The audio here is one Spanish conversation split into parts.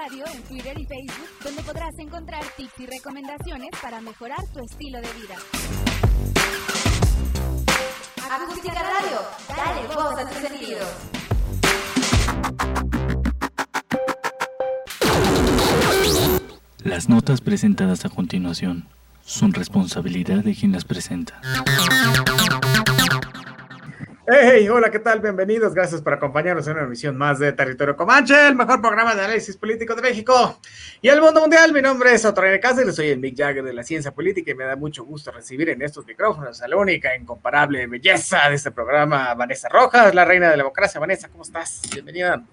Radio en Twitter y Facebook, donde podrás encontrar tips y recomendaciones para mejorar tu estilo de vida. Acústica Radio, dale voz a tus sentidos. Las notas presentadas a continuación son responsabilidad de quien las presenta. Hey, hola, ¿qué tal? Bienvenidos. Gracias por acompañarnos en una emisión más de Territorio Comanche, el mejor programa de análisis político de México y el mundo mundial. Mi nombre es Otorene Cáceres, soy el Mick Jagger de la ciencia política y me da mucho gusto recibir en estos micrófonos a la única e incomparable belleza de este programa, Vanessa Rojas, la reina de la democracia. Vanessa, ¿cómo estás? Bienvenida.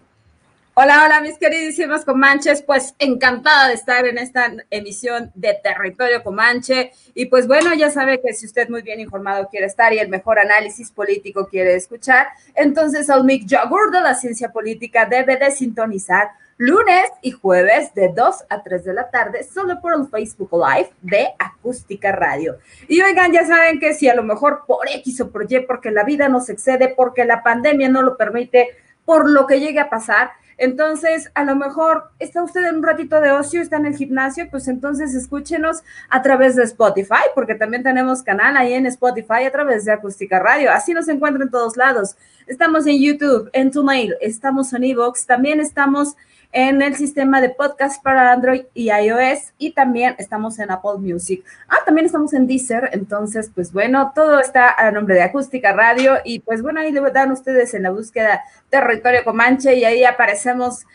Hola, hola, mis queridísimos Comanches. Pues encantada de estar en esta emisión de Territorio Comanche. Y pues bueno, ya sabe que si usted muy bien informado quiere estar y el mejor análisis político quiere escuchar, entonces al Jagger de la ciencia política debe de sintonizar lunes y jueves de 2 a 3 de la tarde, solo por el Facebook Live de Acústica Radio. Y oigan, ya saben que si a lo mejor por X o por Y, porque la vida nos excede, porque la pandemia no lo permite, por lo que llegue a pasar, entonces, a lo mejor está usted en un ratito de ocio, está en el gimnasio, pues entonces escúchenos a través de Spotify, porque también tenemos canal ahí en Spotify a través de Acústica Radio. Así nos encuentra en todos lados. Estamos en YouTube, en TuneIn, estamos en Evox, también estamos en el sistema de podcast para Android y iOS y también estamos en Apple Music. Ah, también estamos en Deezer, entonces pues bueno, todo está a nombre de Acústica Radio y pues bueno, ahí le dan ustedes en la búsqueda Territorio Comanche y ahí aparecemos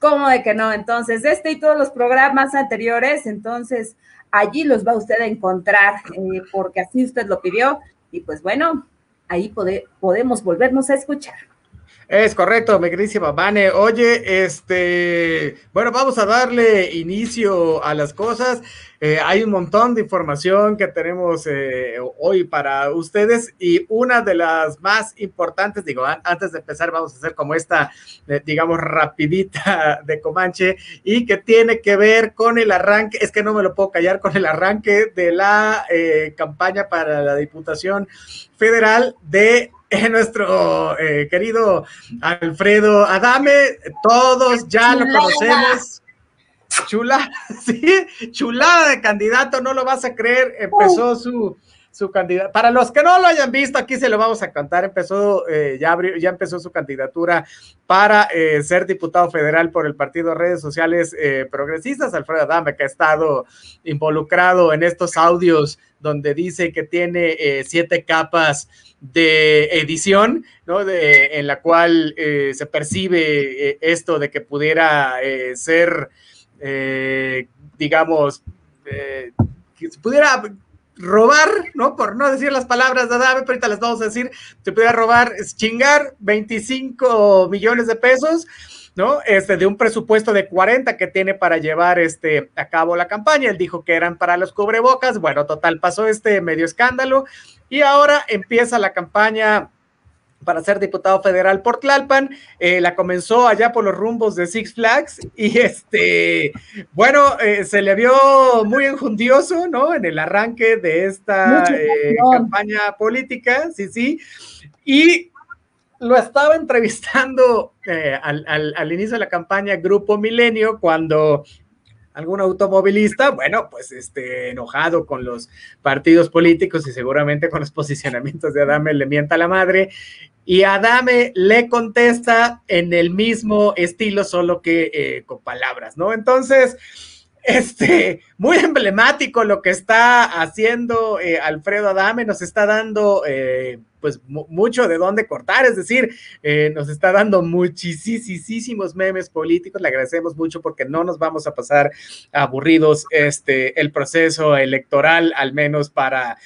como de que no. Entonces, este y todos los programas anteriores, entonces allí los va usted a encontrar eh, porque así usted lo pidió y pues bueno, ahí podemos volvernos a escuchar. Es correcto, mi queridísima Vane. Oye, este, bueno, vamos a darle inicio a las cosas. Eh, hay un montón de información que tenemos eh, hoy para ustedes y una de las más importantes, digo, antes de empezar vamos a hacer como esta, eh, digamos, rapidita de Comanche y que tiene que ver con el arranque, es que no me lo puedo callar, con el arranque de la campaña para la Diputación Federal de nuestro eh, querido Alfredo Adame, todos ya lo conocemos. Chula, sí, chulada de candidato, no lo vas a creer, empezó su, su candidato. Para los que no lo hayan visto, aquí se lo vamos a contar. Empezó, eh, ya, ya empezó su candidatura para eh, ser diputado federal por el Partido Redes Sociales Progresistas. Alfredo Adame, que ha estado involucrado en estos audios donde dice que tiene siete capas de edición, ¿no? De, en la cual eh, se percibe eh, esto de que pudiera eh, ser, digamos, que pudiera robar, ¿no? Por no decir las palabras de Adame, pero ahorita las vamos a decir, se pudiera robar, chingar 25 millones de pesos, ¿no? Este, de un presupuesto de 40 que tiene para llevar este, a cabo la campaña. Él dijo que eran para los cubrebocas. Bueno, total, pasó este medio escándalo y ahora empieza la campaña para ser diputado federal por Tlalpan, eh, la comenzó allá por los rumbos de Six Flags y este, bueno, eh, se le vio muy enjundioso, ¿no? En el arranque de esta eh, campaña política, sí, sí, y lo estaba entrevistando al, al, inicio de la campaña Grupo Milenio cuando algún automovilista, bueno, pues este, enojado con los partidos políticos y seguramente con los posicionamientos de Adame le mienta la madre. Y Adame le contesta en el mismo estilo, solo que eh, con palabras, ¿no? Entonces, este, muy emblemático lo que está haciendo eh, Alfredo Adame, nos está dando eh, pues mucho de dónde cortar, es decir, eh, nos está dando muchísimos memes políticos, le agradecemos mucho porque no nos vamos a pasar aburridos este, el proceso electoral, al menos para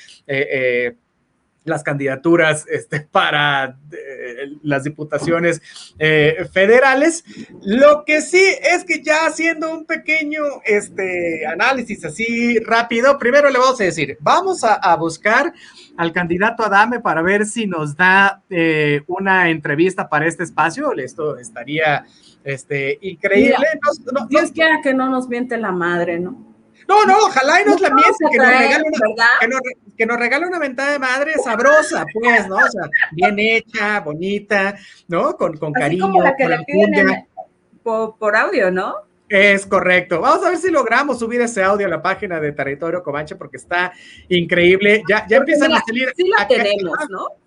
las candidaturas este, para eh, las diputaciones eh, federales. Lo que sí es que ya haciendo un pequeño este, análisis así rápido, primero le vamos a decir, vamos a, buscar al candidato Adame para ver si nos da eh, una entrevista para este espacio. Esto estaría este, increíble. Dios quiera que no nos miente la madre, ¿no? No, no, ojalá y nos la miente, que, nos regale una, que, nos, regale una ventada de madre sabrosa, pues, ¿no? O sea, bien hecha, bonita, ¿no? Con, con cariño. Como la que le piden por, audio, ¿no? Es correcto. Vamos a ver si logramos subir ese audio a la página de Territorio Comanche porque está increíble. Ya, ya empiezan a salir. Sí la tenemos, ¿no?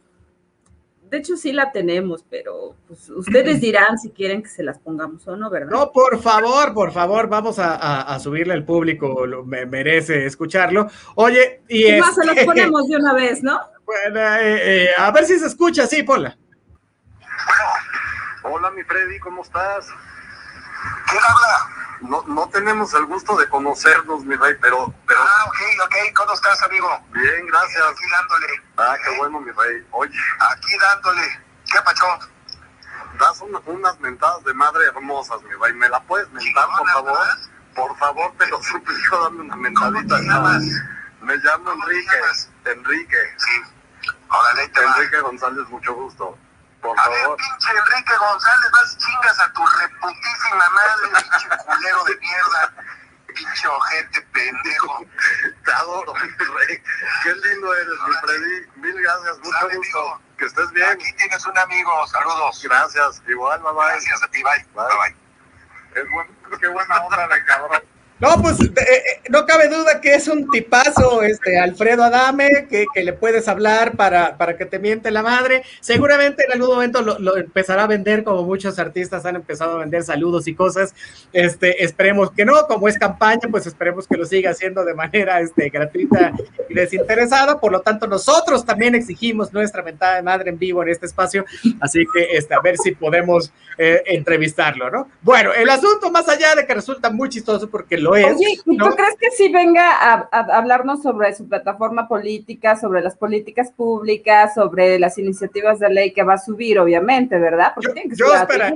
De hecho, sí la tenemos, pero pues, ustedes dirán si quieren que se las pongamos o no, ¿verdad? No, por favor, por favor, vamos a, subirle al público, lo, me merece escucharlo. Oye, y es. Más se los ponemos de una vez, ¿no? Bueno, eh, eh, a ver si se escucha, sí, ponla. Hola, mi Freddy, ¿cómo estás? ¿Quién habla? No, no tenemos el gusto de conocernos, mi rey, pero, pero... Ah, ok, ok, ¿cómo estás, amigo? Bien, gracias. Aquí dándole. Ah, qué bueno, mi rey. Oye. Aquí dándole. ¿Qué? Das unas mentadas de madre hermosas, mi rey. ¿Me la puedes mentar, por favor? Por favor, te lo suplico, dame una mentadita. Me llamo Enrique. Enrique. Sí. Órale, te Enrique González, mucho gusto. Por a favor. ver, pinche Enrique González, vas chingas a tu reputísima madre, pinche culero de mierda. Pinche ojete pendejo. Te adoro, mi rey. Qué lindo eres, mi Freddy. Mil gracias, mucho gusto. Que estés bien. Aquí tienes un amigo, saludos. Gracias, igual, bye bye. Gracias a ti, bye. Bye bye. Es bueno, qué buena onda de cabrón. No, pues eh, eh, no cabe duda que es un tipazo, este Alfredo Adame, que, que le puedes hablar para, para, que te miente la madre. Seguramente en algún momento lo, empezará a vender, como muchos artistas han empezado a vender saludos y cosas. Este, esperemos que no, como es campaña, pues esperemos que lo siga haciendo de manera este, gratuita y desinteresada. Por lo tanto, nosotros también exigimos nuestra mentada de madre en vivo en este espacio. Así que este, a ver si podemos eh, entrevistarlo, ¿no? Bueno, el asunto, más allá de que resulta muy chistoso porque lo Oye, ¿y tú crees que sí venga a, hablarnos sobre su plataforma política, sobre las políticas públicas, sobre las iniciativas de ley que va a subir, obviamente, ¿verdad? Porque yo, tiene que yo espera.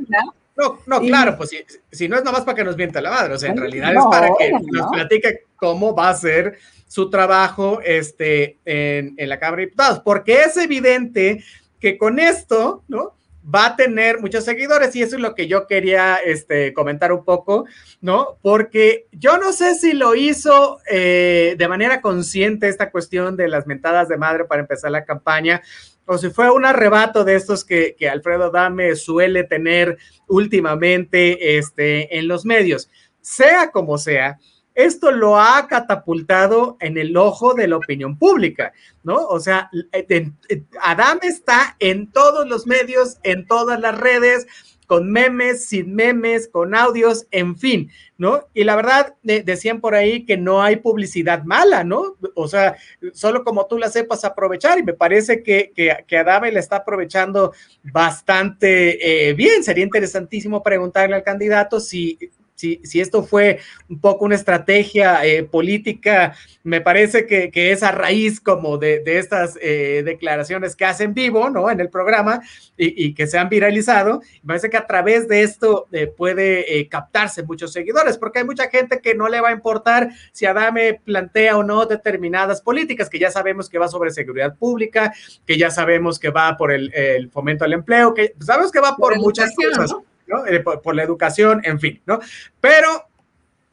No, no, claro, pues si, si, no es nomás para que nos mienta la madre, o sea, en realidad es para que nos platique cómo va a ser su trabajo este, en, en la Cámara de Diputados, porque es evidente que con esto, ¿no? Va a tener muchos seguidores y eso es lo que yo quería este, comentar un poco, ¿no? Porque yo no sé si lo hizo eh, de manera consciente esta cuestión de las mentadas de madre para empezar la campaña o si fue un arrebato de estos que, que Alfredo Dame suele tener últimamente este, en los medios. Sea como sea, esto lo ha catapultado en el ojo de la opinión pública, ¿no? O sea, eh, Adam está en todos los medios, en todas las redes, con memes, sin memes, con audios, en fin, ¿no? Y la verdad, decían por ahí que no hay publicidad mala, ¿no? O sea, solo como tú la sepas aprovechar y me parece que, que, que Adame la está aprovechando bastante eh, bien. Sería interesantísimo preguntarle al candidato si si, si esto fue un poco una estrategia eh, política, me parece que, que, es a raíz como de, de estas eh, declaraciones que hacen vivo, ¿no? En el programa y, y, que se han viralizado. Me parece que a través de esto eh, puede eh, captarse muchos seguidores, porque hay mucha gente que no le va a importar si Adame plantea o no determinadas políticas, que ya sabemos que va sobre seguridad pública, que ya sabemos que va por el, el fomento al empleo, que sabemos que va por, por muchas cosas. ¿no? ¿No? Eh, por, por, la educación, en fin, ¿no? Pero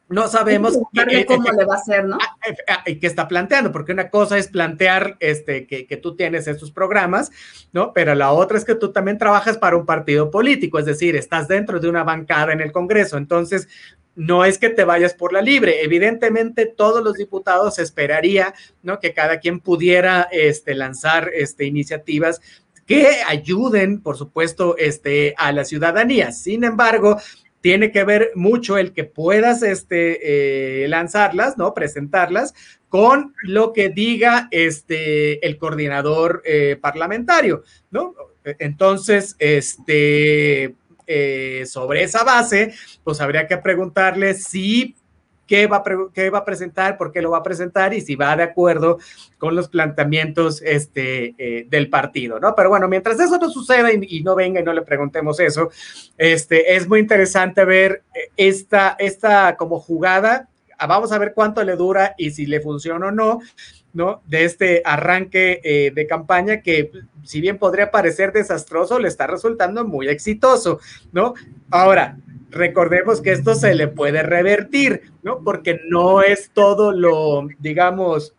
no sabemos qué, cómo le va a hacer, ¿no? Ah, eh, ah, ¿Qué está planteando? Porque una cosa es plantear este, que, que, tú tienes estos programas, ¿no? Pero la otra es que tú también trabajas para un partido político, es decir, estás dentro de una bancada en el Congreso. Entonces, no es que te vayas por la libre. Evidentemente, todos los diputados esperaría, ¿no? Que cada quien pudiera este, lanzar este, iniciativas que ayuden, por supuesto, este, a la ciudadanía. Sin embargo, tiene que ver mucho el que puedas este, eh, lanzarlas, ¿no? Presentarlas con lo que diga este, el coordinador eh, parlamentario, ¿no? Entonces, este, eh, sobre esa base, pues habría que preguntarle si qué va, qué va a presentar, por qué lo va a presentar y si va de acuerdo con los planteamientos este, eh, del partido, ¿no? Pero bueno, mientras eso no suceda y, y, no venga y no le preguntemos eso, este, es muy interesante ver eh, esta, esta como jugada. Vamos a ver cuánto le dura y si le funciona o no, ¿no? De este arranque eh, de campaña que, si bien podría parecer desastroso, le está resultando muy exitoso, ¿no? Ahora, recordemos que esto se le puede revertir, ¿no? Porque no es todo lo, digamos,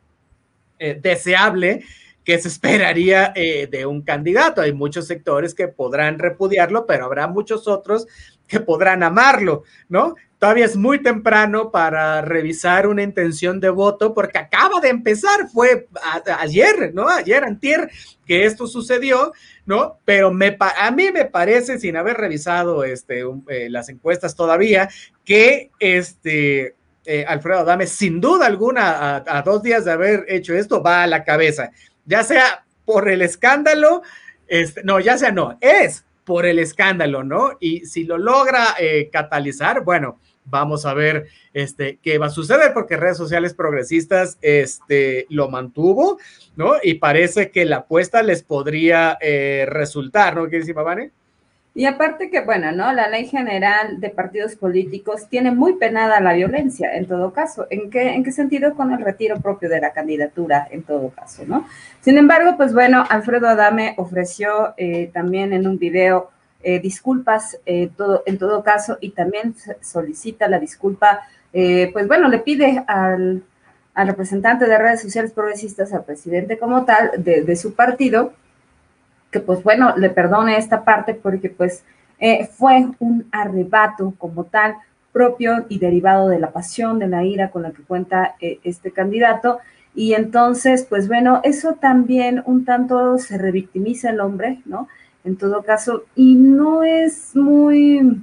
eh, deseable que se esperaría eh, de un candidato. Hay muchos sectores que podrán repudiarlo, pero habrá muchos otros que podrán amarlo, ¿no? Todavía es muy temprano para revisar una intención de voto porque acaba de empezar, fue ayer, ¿no? Ayer, antier, que esto sucedió, ¿no? Pero me, a mí me parece, sin haber revisado este, eh, las encuestas todavía, que este, eh, Alfredo Adame, sin duda alguna, a, dos días de haber hecho esto, va a la cabeza, ya sea por el escándalo, este, no, ya sea no, es por el escándalo, ¿no? Y si lo logra eh, catalizar, bueno, vamos a ver este, qué va a suceder, porque redes sociales progresistas este, lo mantuvo, ¿no? Y parece que la apuesta les podría eh, resultar, ¿no? ¿Qué dice Vane? Y aparte que, bueno, ¿no? La ley general de partidos políticos tiene muy penada la violencia, en todo caso. ¿En qué, en qué sentido? Con el retiro propio de la candidatura, en todo caso, ¿no? Sin embargo, pues bueno, Alfredo Adame ofreció eh, también en un video eh, disculpas eh, todo, en todo caso y también solicita la disculpa, pues bueno, le pide al, representante de redes sociales progresistas, al presidente como tal de, de su partido, que pues bueno, le perdone esta parte porque pues eh, fue un arrebato como tal propio y derivado de la pasión, de la ira con la que cuenta eh, este candidato. Y entonces, pues bueno, eso también un tanto se revictimiza el hombre, ¿no? En todo caso, y no es muy,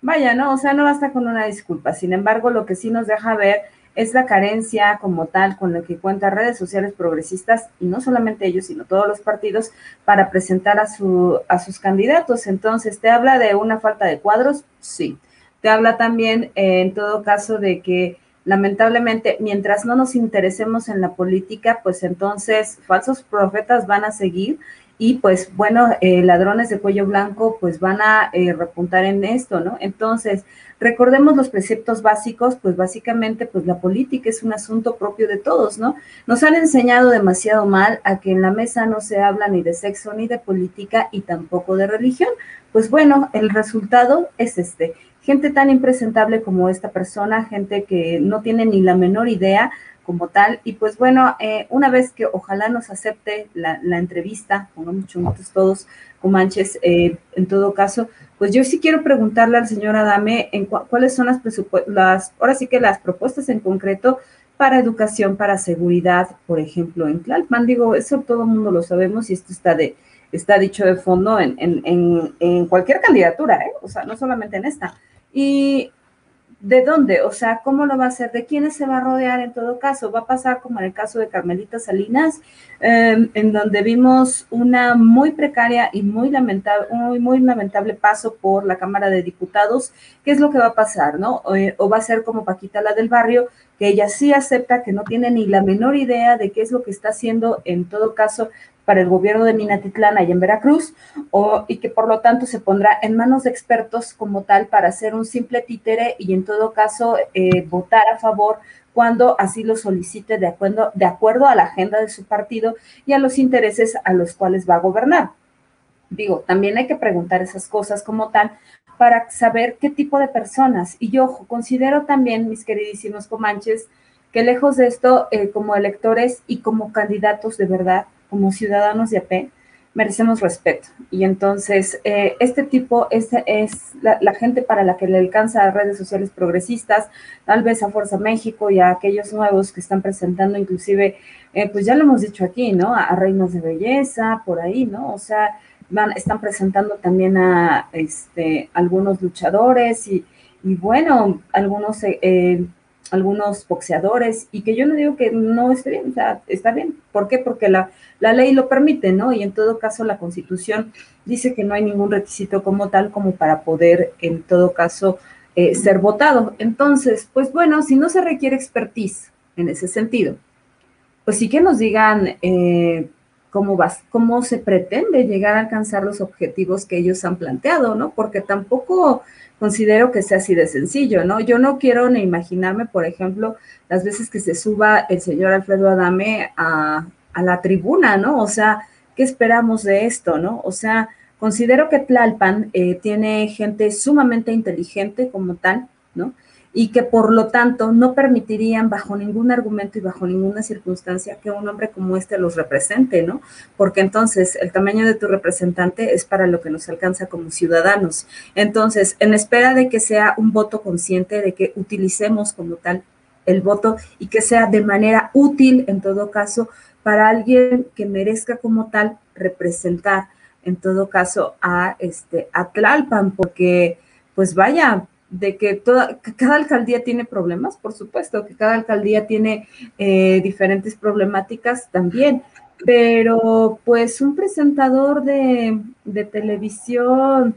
vaya, ¿no? O sea, no basta con una disculpa. Sin embargo, lo que sí nos deja ver es la carencia como tal con la que cuentan redes sociales progresistas, y no solamente ellos, sino todos los partidos, para presentar a, su, a sus candidatos. Entonces, ¿te habla de una falta de cuadros? Sí. Te habla también, eh, en todo caso, de que lamentablemente, mientras no nos interesemos en la política, pues entonces falsos profetas van a seguir y pues bueno, eh, ladrones de cuello blanco pues van a eh, repuntar en esto, ¿no? Entonces, recordemos los preceptos básicos, pues básicamente pues la política es un asunto propio de todos, ¿no? Nos han enseñado demasiado mal a que en la mesa no se habla ni de sexo ni de política y tampoco de religión. Pues bueno, el resultado es este. Gente tan impresentable como esta persona, gente que no tiene ni la menor idea como tal. Y pues bueno, eh, una vez que ojalá nos acepte la, entrevista, con mucho gusto todos, Comanches, eh, en todo caso, pues yo sí quiero preguntarle al señor Adame en cuáles son las, las, ahora sí que las propuestas en concreto para educación, para seguridad, por ejemplo, en Tlalpan. Digo, eso todo el mundo lo sabemos y esto está de está dicho de fondo en, en, en, en cualquier candidatura, ¿eh? o sea, no solamente en esta. Y ¿De dónde? O sea, ¿cómo lo va a hacer? ¿De quiénes se va a rodear en todo caso? ¿Va a pasar como en el caso de Carmelita Salinas, em, en donde vimos una muy precaria y muy lamentable, muy, muy lamentable paso por la Cámara de Diputados? ¿Qué es lo que va a pasar, no? O, o va a ser como Paquita la del barrio, que ella sí acepta que no tiene ni la menor idea de qué es lo que está haciendo en todo caso para el gobierno de Minatitlán y en Veracruz, y que por lo tanto se pondrá en manos de expertos como tal para hacer un simple títere y en todo caso eh, votar a favor cuando así lo solicite de acuerdo, de acuerdo a la agenda de su partido y a los intereses a los cuales va a gobernar. Digo, también hay que preguntar esas cosas como tal para saber qué tipo de personas. Y yo considero también, mis queridísimos comanches, que lejos de esto, eh, como electores y como candidatos de verdad, como ciudadanos de AP, merecemos respeto. Y entonces, eh, este tipo es, es la, gente para la que le alcanza a redes sociales progresistas, tal vez a Fuerza México y a aquellos nuevos que están presentando, inclusive, eh, pues ya lo hemos dicho aquí, ¿no? A, reinos de belleza, por ahí, ¿no? O sea, van, están presentando también a este, algunos luchadores y, y bueno, algunos eh, algunos boxeadores y que yo no digo que no esté bien, o sea, está bien. ¿Por qué? Porque la, la ley lo permite, ¿no? Y en todo caso la constitución dice que no hay ningún requisito como tal como para poder, en todo caso, eh, ser votado. Entonces, pues bueno, si no se requiere expertise en ese sentido, pues sí que nos digan eh, cómo, vas, cómo se pretende llegar a alcanzar los objetivos que ellos han planteado, ¿no? Porque tampoco considero que sea así de sencillo, ¿no? Yo no quiero ni imaginarme, por ejemplo, las veces que se suba el señor Alfredo Adame a, la tribuna, ¿no? O sea, ¿qué esperamos de esto, no? O sea, considero que Tlalpan eh, tiene gente sumamente inteligente como tal, ¿no? Y que por lo tanto no permitirían bajo ningún argumento y bajo ninguna circunstancia que un hombre como este los represente, ¿no? Porque entonces el tamaño de tu representante es para lo que nos alcanza como ciudadanos. Entonces, en espera de que sea un voto consciente, de que utilicemos como tal el voto y que sea de manera útil en todo caso para alguien que merezca como tal representar en todo caso a este a Tlalpan porque pues vaya de que toda, cada alcaldía tiene problemas, por supuesto, que cada alcaldía tiene eh, diferentes problemáticas también, pero pues un presentador de, de televisión,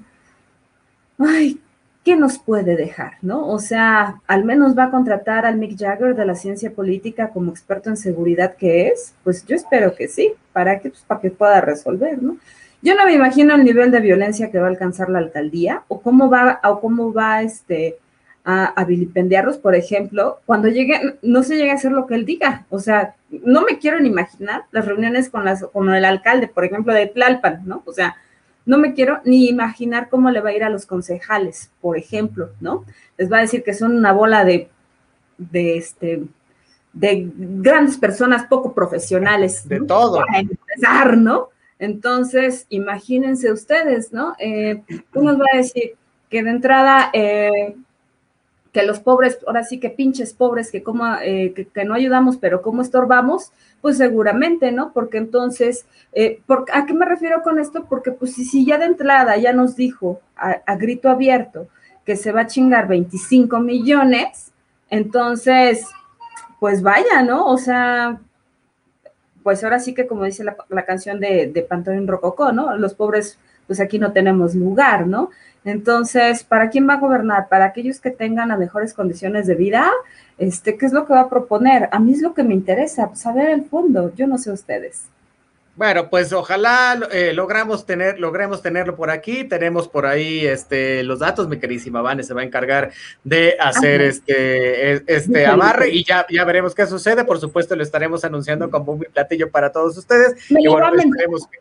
ay, ¿qué nos puede dejar, no? O sea, al menos va a contratar al Mick Jagger de la ciencia política como experto en seguridad que es, pues yo espero que sí, para que, pues, para que pueda resolver, ¿no? Yo no me imagino el nivel de violencia que va a alcanzar la alcaldía o cómo va, o cómo va este, a, vilipendiarlos, por ejemplo, cuando llegue, no se llegue a hacer lo que él diga. O sea, no me quiero ni imaginar las reuniones con, las, con el alcalde, por ejemplo, de Tlalpan, ¿no? O sea, no me quiero ni imaginar cómo le va a ir a los concejales, por ejemplo, ¿no? Les va a decir que son una bola de, de este, de grandes personas poco profesionales. De todo. Para empezar, ¿no? Entonces, imagínense ustedes, ¿no? Eh, uno va a decir que de entrada, eh, que los pobres, ahora sí que pinches pobres, que, eh, que, no ayudamos, pero cómo estorbamos, pues seguramente, ¿no? Porque entonces, ¿a qué me refiero con esto? Porque pues si, ya de entrada ya nos dijo a, grito abierto que se va a chingar 25 millones, entonces, pues vaya, ¿no? O sea, pues ahora sí que como dice la, canción de, de Pantón Rococó, ¿no? Los pobres, pues aquí no tenemos lugar, ¿no? Entonces, ¿para quién va a gobernar? Para aquellos que tengan las mejores condiciones de vida, este, ¿qué es lo que va a proponer? A mí es lo que me interesa, saber el fondo, yo no sé ustedes. Bueno, pues ojalá eh, logramos tener, logremos tenerlo por aquí. Tenemos por ahí este, los datos. Mi queridísima Vane se va a encargar de hacer este, e, este amarre y ya, ya veremos qué sucede. Por supuesto, lo estaremos anunciando con un platillo para todos ustedes. y bueno, esperemos que,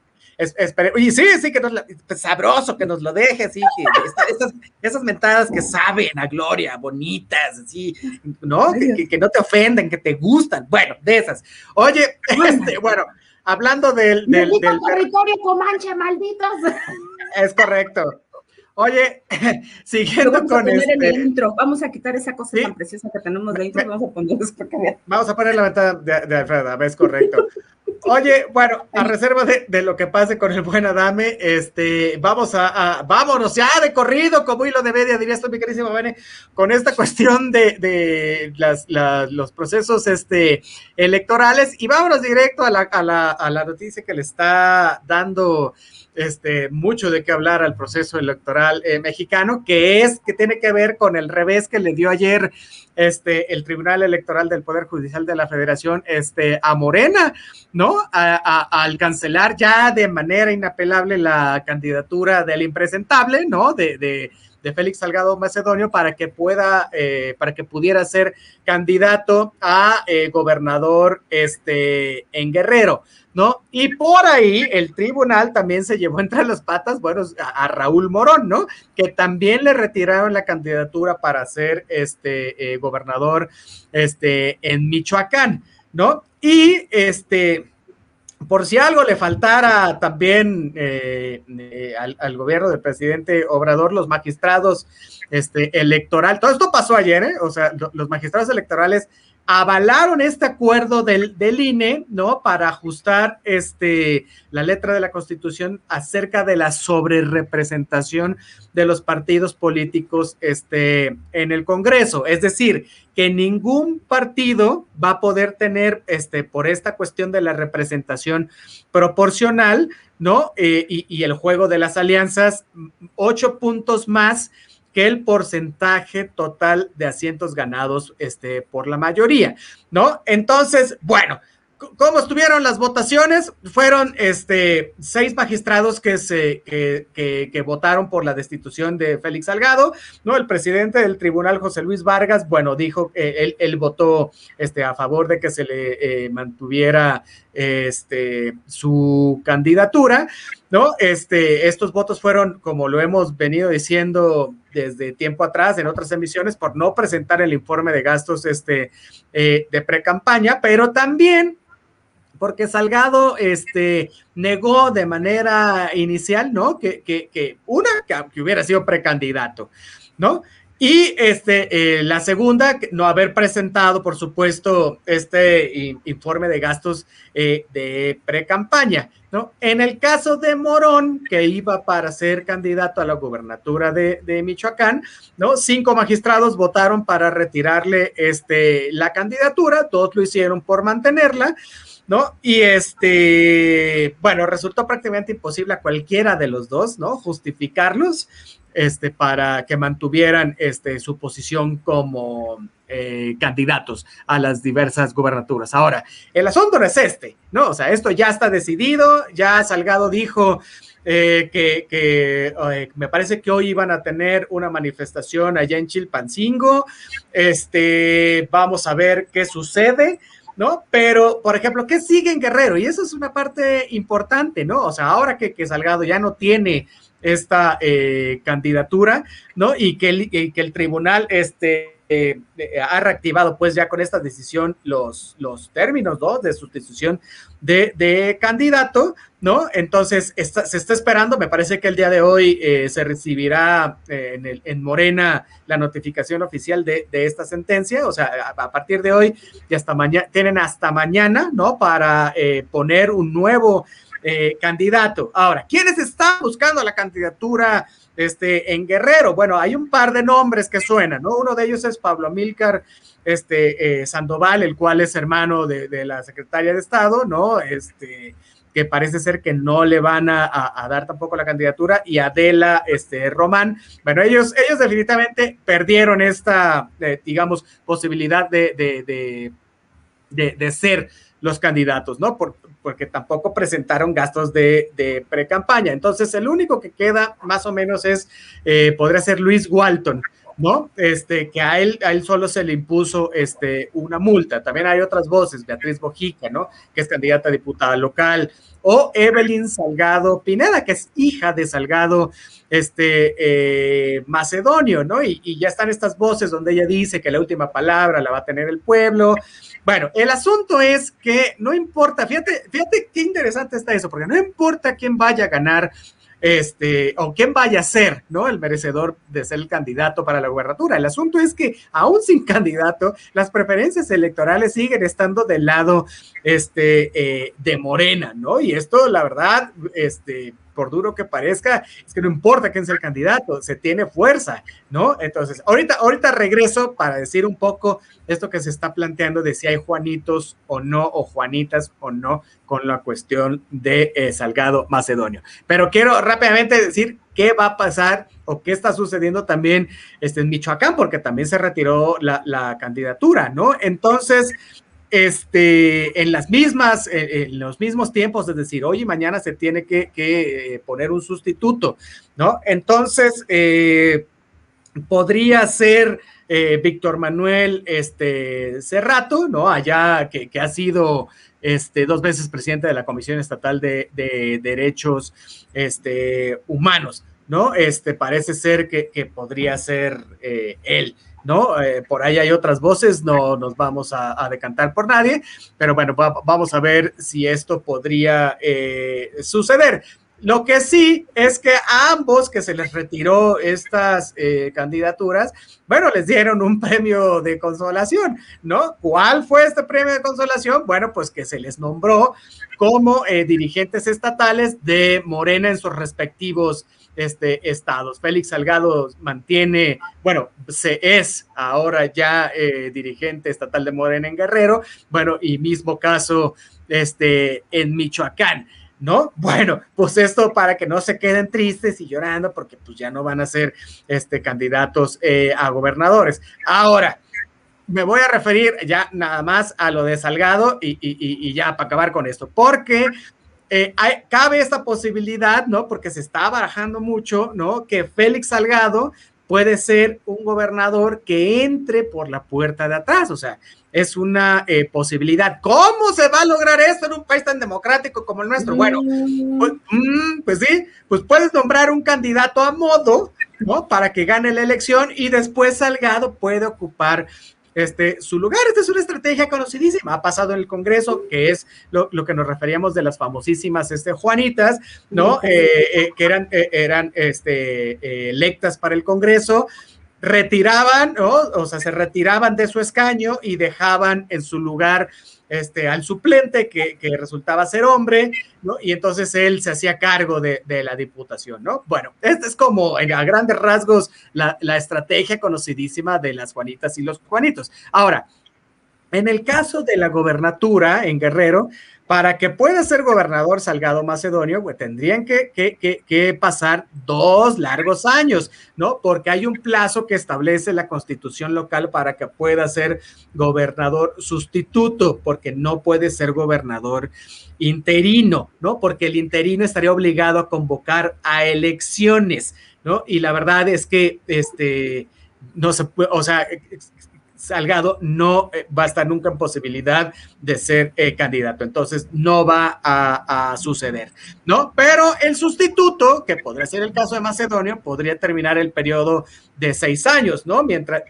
y sí, sí, que nos pues, sabroso que nos lo deje, sí, que esas mentadas que saben a gloria, bonitas, así, ¿no? Que, que, no te ofenden, que te gustan. Bueno, de esas. Oye, este, bueno, hablando del, del, del territorio comanche, malditos. Es correcto. Oye, siguiendo vamos con a poner este... el intro. Vamos a quitar esa cosa tan preciosa que tenemos de intro. Vamos a poner Vamos a poner la ventana de, de Alfredo, es correcto. Oye, bueno, a reserva de, lo que pase con el buen Adame, este, vamos a, vámonos ya de corrido, como hilo de media, diría esto, mi querísimo Bene, con esta cuestión de, de las, los procesos este, electorales, y vámonos directo a la, a la, a la noticia que le está dando este, mucho de qué hablar al proceso electoral eh, mexicano, que es que tiene que ver con el revés que le dio ayer este, el Tribunal Electoral del Poder Judicial de la Federación este, a Morena, ¿no? al cancelar ya de manera inapelable la candidatura del impresentable, ¿no? De, de, Félix Salgado Macedonio para que pueda, eh, para que pudiera ser candidato a eh, gobernador este, en Guerrero. ¿no? Y por ahí el tribunal también se llevó entre las patas, bueno, a, Raúl Morón, ¿no? Que también le retiraron la candidatura para ser este eh, gobernador este, en Michoacán, ¿no? Y este, por si algo le faltara también eh, eh, al, gobierno del presidente Obrador, los magistrados este, electoral, todo esto pasó ayer, ¿eh? O sea, los magistrados electorales avalaron este acuerdo del, del, INE, ¿no? Para ajustar este, la letra de la Constitución acerca de la sobrerepresentación de los partidos políticos este, en el Congreso. Es decir, que ningún partido va a poder tener, este, por esta cuestión de la representación proporcional, ¿no? Eh, y, y el juego de las alianzas, ocho puntos más que el porcentaje total de asientos ganados este, por la mayoría, ¿no? Entonces, bueno, ¿Cómo estuvieron las votaciones? Fueron este, seis magistrados que, se, que, que, votaron por la destitución de Félix Salgado, ¿no? El presidente del tribunal, José Luis Vargas, bueno, dijo, que él, él, votó este, a favor de que se le eh, mantuviera este, su candidatura. ¿no? Este, estos votos fueron, como lo hemos venido diciendo desde tiempo atrás en otras emisiones, por no presentar el informe de gastos este, eh, de pre-campaña, pero también porque Salgado este, negó de manera inicial, ¿no? Que, que, que una, que, hubiera sido precandidato, ¿no? Y este, eh, la segunda, no haber presentado, por supuesto, este informe de gastos eh, de pre-campaña. ¿no? En el caso de Morón, que iba para ser candidato a la gubernatura de, de, Michoacán, ¿no? cinco magistrados votaron para retirarle este, la candidatura, todos lo hicieron por mantenerla. ¿no? Y este, bueno, resultó prácticamente imposible a cualquiera de los dos, ¿no? Justificarlos este, para que mantuvieran este, su posición como eh, candidatos a las diversas gubernaturas. Ahora, el asunto no es este, ¿no? O sea, esto ya está decidido, ya Salgado dijo eh, que, que me parece que hoy iban a tener una manifestación allá en Chilpancingo, este, vamos a ver qué sucede. ¿no? Pero, por ejemplo, ¿qué sigue en Guerrero? Y eso es una parte importante, ¿no? O sea, ahora que, que Salgado ya no tiene esta eh, candidatura, ¿no? Y que el, que el tribunal este, eh, ha reactivado pues ya con esta decisión los, los términos, ¿no? De sustitución de, de candidato, ¿no? Entonces, se está esperando, me parece que el día de hoy eh, se recibirá en, el, en, Morena la notificación oficial de, de esta sentencia, o sea, a, a, partir de hoy y hasta mañana, tienen hasta mañana, ¿no? Para poner un nuevo eh, candidato. Ahora, ¿quiénes están buscando la candidatura este, en Guerrero? Bueno, hay un par de nombres que suenan, ¿no? Uno de ellos es Pablo Amílcar este, eh, Sandoval, el cual es hermano de, la secretaria de Estado, ¿no? Este, que parece ser que no le van a, dar tampoco la candidatura, y Adela este, Román. Bueno, ellos, ellos definitivamente perdieron esta, eh, digamos, posibilidad de, de, de, ser los candidatos, ¿no? Porque tampoco presentaron gastos de, pre-campaña. Entonces, el único que queda más o menos es, eh, podría ser Luis Walton, ¿no? Este, que a él, a él solo se le impuso este, una multa. También hay otras voces, Beatriz Bojica, ¿no? Que es candidata a diputada local, o Evelyn Salgado Pineda, que es hija de Salgado este, eh, Macedonio, ¿no? Y, y, ya están estas voces donde ella dice que la última palabra la va a tener el pueblo. Bueno, el asunto es que no importa, fíjate, fíjate qué interesante está eso, porque no importa quién vaya a ganar este, o quién vaya a ser, ¿no? El merecedor de ser el candidato para la gubernatura. El asunto es que, aún sin candidato, las preferencias electorales siguen estando del lado, este, eh, de Morena, ¿no? Y esto, la verdad, este, por duro que parezca, es que no importa quién sea el candidato, se tiene fuerza, ¿no? Entonces, ahorita, ahorita regreso para decir un poco esto que se está planteando de si hay Juanitos o no, o Juanitas o no, con la cuestión de eh, Salgado Macedonio. Pero quiero rápidamente decir qué va a pasar o qué está sucediendo también este, en Michoacán, porque también se retiró la, la candidatura, ¿no? Entonces, este, en las mismas, en los mismos tiempos, es decir, hoy y mañana se tiene que, que poner un sustituto, ¿no? Entonces, eh, podría ser eh, Víctor Manuel este, Cerrato, ¿no? Allá que, ha sido este, dos veces presidente de la Comisión Estatal de, de Derechos este, Humanos, ¿no? Este, parece ser que, podría ser eh, él. ¿No? Eh, por ahí hay otras voces, no nos vamos a, decantar por nadie, pero bueno, va, vamos a ver si esto podría eh, suceder. Lo que sí es que a ambos que se les retiró estas eh, candidaturas, bueno, les dieron un premio de consolación, ¿no? ¿Cuál fue este premio de consolación? Bueno, pues que se les nombró como dirigentes estatales de Morena en sus respectivos este, estados. Félix Salgado mantiene, bueno, se es ahora ya eh, dirigente estatal de Morena en Guerrero, bueno, y mismo caso este, en Michoacán. ¿no? Bueno, pues esto para que no se queden tristes y llorando porque pues ya no van a ser este, candidatos eh, a gobernadores. Ahora, me voy a referir ya nada más a lo de Salgado y, ya para acabar con esto, porque eh, hay, cabe esta posibilidad, ¿no? Porque se está barajando mucho, ¿no? Que Félix Salgado puede ser un gobernador que entre por la puerta de atrás, o sea, es una eh, posibilidad. ¿Cómo se va a lograr esto en un país tan democrático como el nuestro? Bueno, pues, mm, pues sí, pues puedes nombrar un candidato a modo, ¿no? Para que gane la elección y después Salgado puede ocupar este, su lugar. Esta es una estrategia conocidísima. Ha pasado en el Congreso, que es lo, que nos referíamos de las famosísimas este, Juanitas, ¿no? Eh, eh, que eran, eran este, electas para el Congreso retiraban, o sea, se retiraban de su escaño y dejaban en su lugar este, al suplente que, resultaba ser hombre, ¿no? Y entonces él se hacía cargo de, la diputación, ¿no? Bueno, esta es como a grandes rasgos la, la estrategia conocidísima de las Juanitas y los Juanitos. Ahora, en el caso de la gobernatura en Guerrero, para que pueda ser gobernador Salgado Macedonio, pues tendrían que, pasar dos largos años, ¿no? Porque hay un plazo que establece la constitución local para que pueda ser gobernador sustituto, porque no puede ser gobernador interino, ¿no? Porque el interino estaría obligado a convocar a elecciones, ¿no? Y la verdad es que, este, no se puede, o sea, Salgado no eh, va a estar nunca en posibilidad de ser eh, candidato. Entonces, no va a, suceder, ¿no? Pero el sustituto, que podría ser el caso de Macedonio, podría terminar el periodo de seis años, ¿no? Mientras,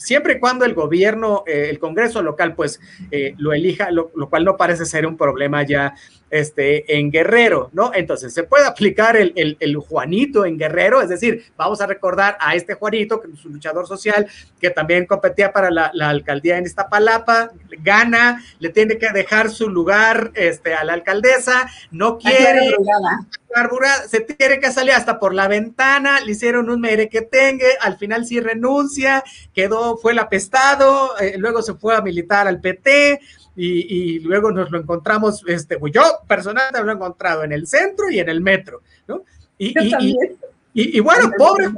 siempre y cuando el gobierno, eh, el Congreso local, pues eh, lo elija, lo, cual no parece ser un problema ya este, en Guerrero, ¿no? Entonces, se puede aplicar el, el, Juanito en Guerrero, es decir, vamos a recordar a este Juanito, que es un luchador social, que también competía para la, la alcaldía en Iztapalapa, gana, le tiene que dejar su lugar este, a la alcaldesa, no quiere se tiene que salir hasta por la ventana, le hicieron un merequetengue, al final sí renuncia, quedó, fue el apestado, eh, luego se fue a militar al PT y, luego nos lo encontramos, este, pues yo personalmente lo he encontrado en el centro y en el metro, ¿no? Y, y bueno, pobre,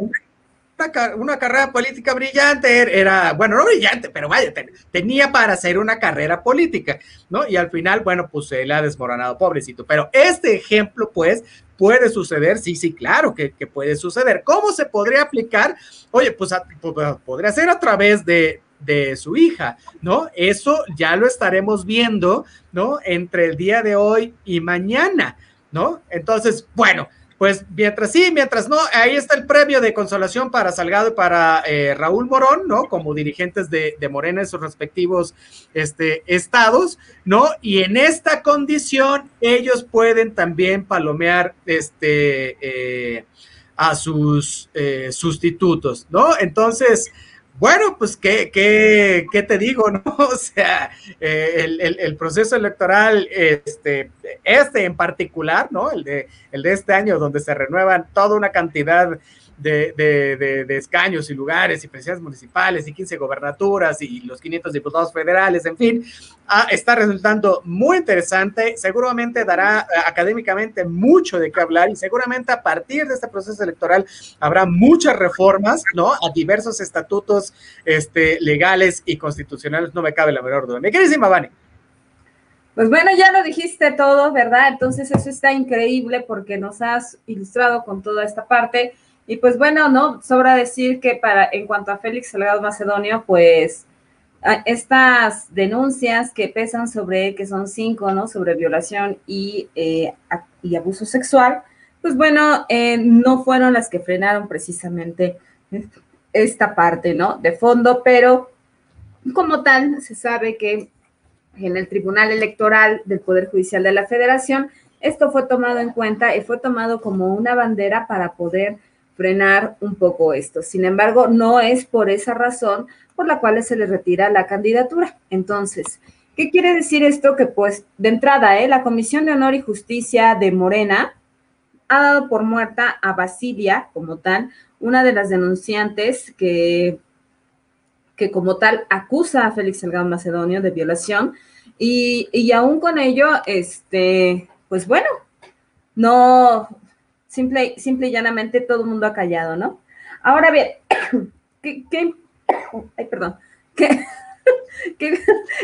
una, carrera política brillante, er, era, bueno, no brillante, pero vaya, tenía para hacer una carrera política, ¿no? Y al final, bueno, pues se le ha desmoronado, pobrecito. Pero este ejemplo, pues, puede suceder, sí, sí, claro que, puede suceder. ¿Cómo se podría aplicar? Oye, pues, pues podría ser a través de, de su hija, ¿no? Eso ya lo estaremos viendo, ¿no? Entre el día de hoy y mañana, ¿no? Entonces, bueno, pues mientras sí, mientras no, ahí está el premio de consolación para Salgado y para eh, Raúl Morón, ¿no? Como dirigentes de, Morena en sus respectivos este, estados, ¿no? Y en esta condición ellos pueden también palomear este, eh, a sus eh, sustitutos, ¿no? Entonces, bueno, pues, ¿qué, qué, qué te digo, no? O sea, eh, el, proceso electoral, este, este en particular, ¿no? El de, el de este año, donde se renuevan toda una cantidad de, escaños y lugares y presidencias municipales y 15 gobernaturas y los 500 diputados federales, en fin, ah, está resultando muy interesante. Seguramente dará eh, académicamente mucho de qué hablar y seguramente a partir de este proceso electoral habrá muchas reformas, ¿no? A diversos estatutos este, legales y constitucionales, no me cabe la menor duda. Mi queridísima Vani. Pues bueno, ya lo dijiste todo, ¿verdad? Entonces eso está increíble porque nos has ilustrado con toda esta parte. Y pues bueno, no, sobra decir que para, en cuanto a Félix Salgado Macedonio, pues estas denuncias que pesan sobre que son cinco, ¿no? Sobre violación y, eh, y abuso sexual, pues bueno, eh, no fueron las que frenaron precisamente esta parte, ¿no? De fondo, pero como tal, se sabe que en el Tribunal Electoral del Poder Judicial de la Federación, esto fue tomado en cuenta y fue tomado como una bandera para poder frenar un poco esto. Sin embargo, no es por esa razón por la cual se le retira la candidatura. Entonces, ¿qué quiere decir esto? Que pues de entrada, ¿eh? la Comisión de Honor y Justicia de Morena ha dado por muerta a Basilia como tal, una de las denunciantes que, que como tal acusa a Félix Salgado Macedonio de violación y, y aún con ello, este, pues bueno, no, Simple, simple y llanamente todo el mundo ha callado, ¿no? Ahora bien, ¿qué, qué ay, perdón, ¿qué,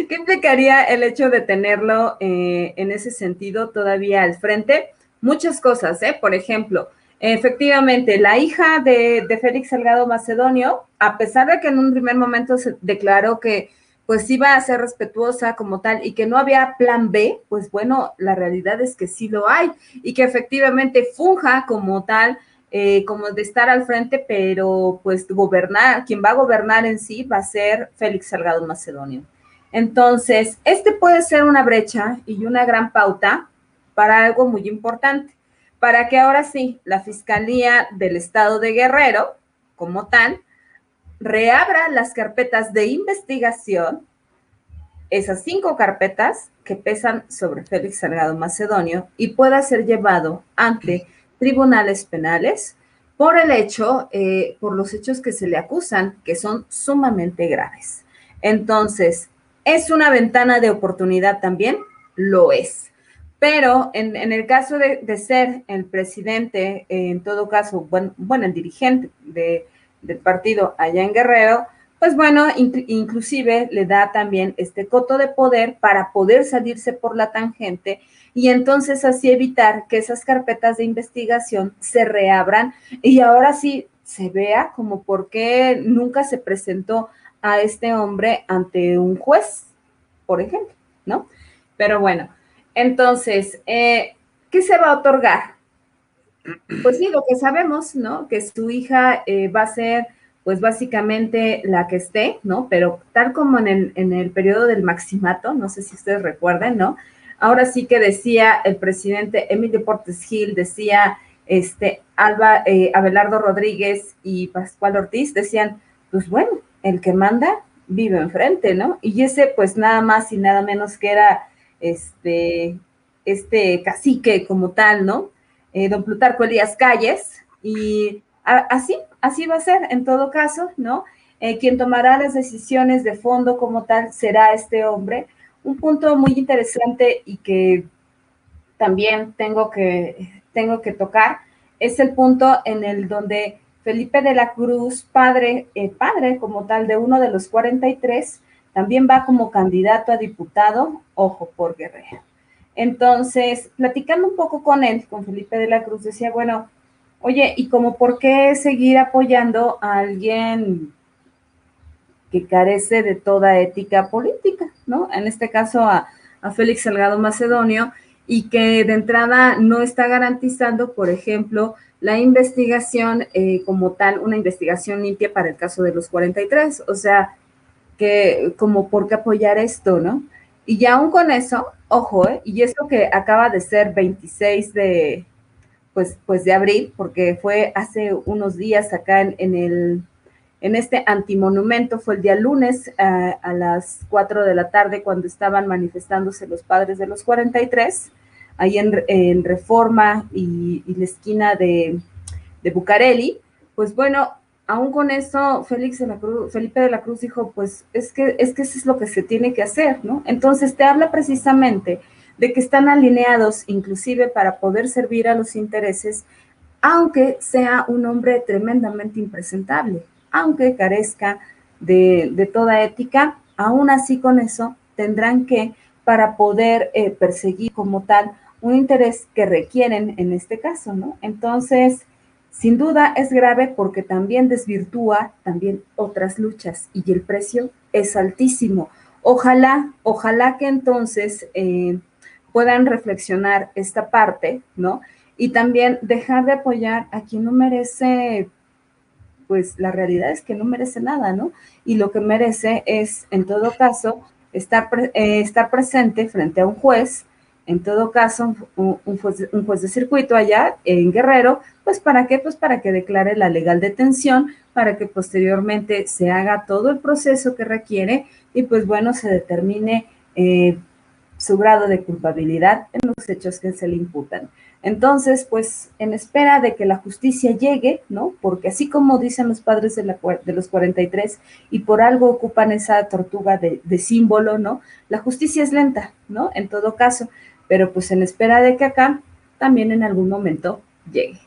implicaría el hecho de tenerlo eh, en ese sentido todavía al frente? Muchas cosas, ¿eh? Por ejemplo, Efectivamente, la hija de, de, Félix Salgado Macedonio, a pesar de que en un primer momento se declaró que pues iba a ser respetuosa como tal y que no había plan B, pues bueno, la realidad es que sí lo hay y que efectivamente funja como tal, eh, como de estar al frente, pero pues gobernar, quien va a gobernar en sí va a ser Félix Salgado Macedonio. Entonces, este puede ser una brecha y una gran pauta para algo muy importante, para que ahora sí la Fiscalía del Estado de Guerrero, como tal, reabra las carpetas de investigación, esas cinco carpetas que pesan sobre Félix Salgado Macedonio y pueda ser llevado ante tribunales penales por el hecho, eh, por los hechos que se le acusan, que son sumamente graves. Entonces, ¿es una ventana de oportunidad también? Lo es. Pero en, el caso de, ser el presidente, en todo caso, bueno, bueno el dirigente de, del partido allá en Guerrero, pues bueno, inclusive le da también este coto de poder para poder salirse por la tangente y entonces así evitar que esas carpetas de investigación se reabran y ahora sí se vea como por qué nunca se presentó a este hombre ante un juez, por ejemplo, ¿no? Pero bueno, entonces, eh, ¿qué se va a otorgar? Pues sí, lo que sabemos, ¿no? Que su hija eh, va a ser, pues básicamente la que esté, ¿no? Pero tal como en el, periodo del maximato, no sé si ustedes recuerden, ¿no? Ahora sí que decía el presidente Emilio Portes Gil, decía este Alba, eh, Abelardo Rodríguez y Pascual Ortiz, decían, pues bueno, el que manda vive enfrente, ¿no? Y ese, pues nada más y nada menos que era este, este cacique como tal, ¿no? Eh, don Plutarco Elías Calles, y así, así va a ser en todo caso, ¿no? Eh, quien tomará las decisiones de fondo como tal será este hombre. Un punto muy interesante y que también tengo que, tengo que tocar es el punto en el donde Felipe de la Cruz, padre, eh, padre como tal de uno de los 43, también va como candidato a diputado, ojo por Guerrero. Entonces, platicando un poco con él, con Felipe de la Cruz, decía, bueno, oye, ¿y como por qué seguir apoyando a alguien que carece de toda ética política, ¿no? En este caso a, Félix Salgado Macedonio, y que de entrada no está garantizando, por ejemplo, la investigación eh, como tal, una investigación limpia para el caso de los 43, o sea, que como por qué apoyar esto, ¿no? Y ya aún con eso, ojo, ¿eh? y eso que acaba de ser 26 de, pues, pues de abril, porque fue hace unos días acá en, el, en este antimonumento, fue el día lunes a las 4 de la tarde cuando estaban manifestándose los padres de los 43, ahí en, Reforma y, la esquina de, de Bucareli, pues bueno, aún con eso, Félix de la Cruz, Felipe de la Cruz dijo, pues es que, es que eso es lo que se tiene que hacer, ¿no? Entonces te habla precisamente de que están alineados inclusive para poder servir a los intereses, aunque sea un hombre tremendamente impresentable, aunque carezca de, toda ética, aún así con eso tendrán que, para poder eh, perseguir como tal un interés que requieren en este caso, ¿no? Entonces, sin duda es grave porque también desvirtúa también otras luchas y el precio es altísimo. Ojalá, ojalá que entonces eh, puedan reflexionar esta parte, ¿no? Y también dejar de apoyar a quien no merece, pues la realidad es que no merece nada, ¿no? Y lo que merece es, en todo caso, estar, eh, estar presente frente a un juez en todo caso, un, juez, de circuito allá en Guerrero, pues para qué? Pues para que declare la legal detención, para que posteriormente se haga todo el proceso que requiere y pues bueno, se determine eh, su grado de culpabilidad en los hechos que se le imputan. Entonces, pues en espera de que la justicia llegue, ¿no? Porque así como dicen los padres de, la, de los 43 y por algo ocupan esa tortuga de símbolo, ¿no? La justicia es lenta, ¿no? En todo caso pero pues en espera de que acá también en algún momento llegue.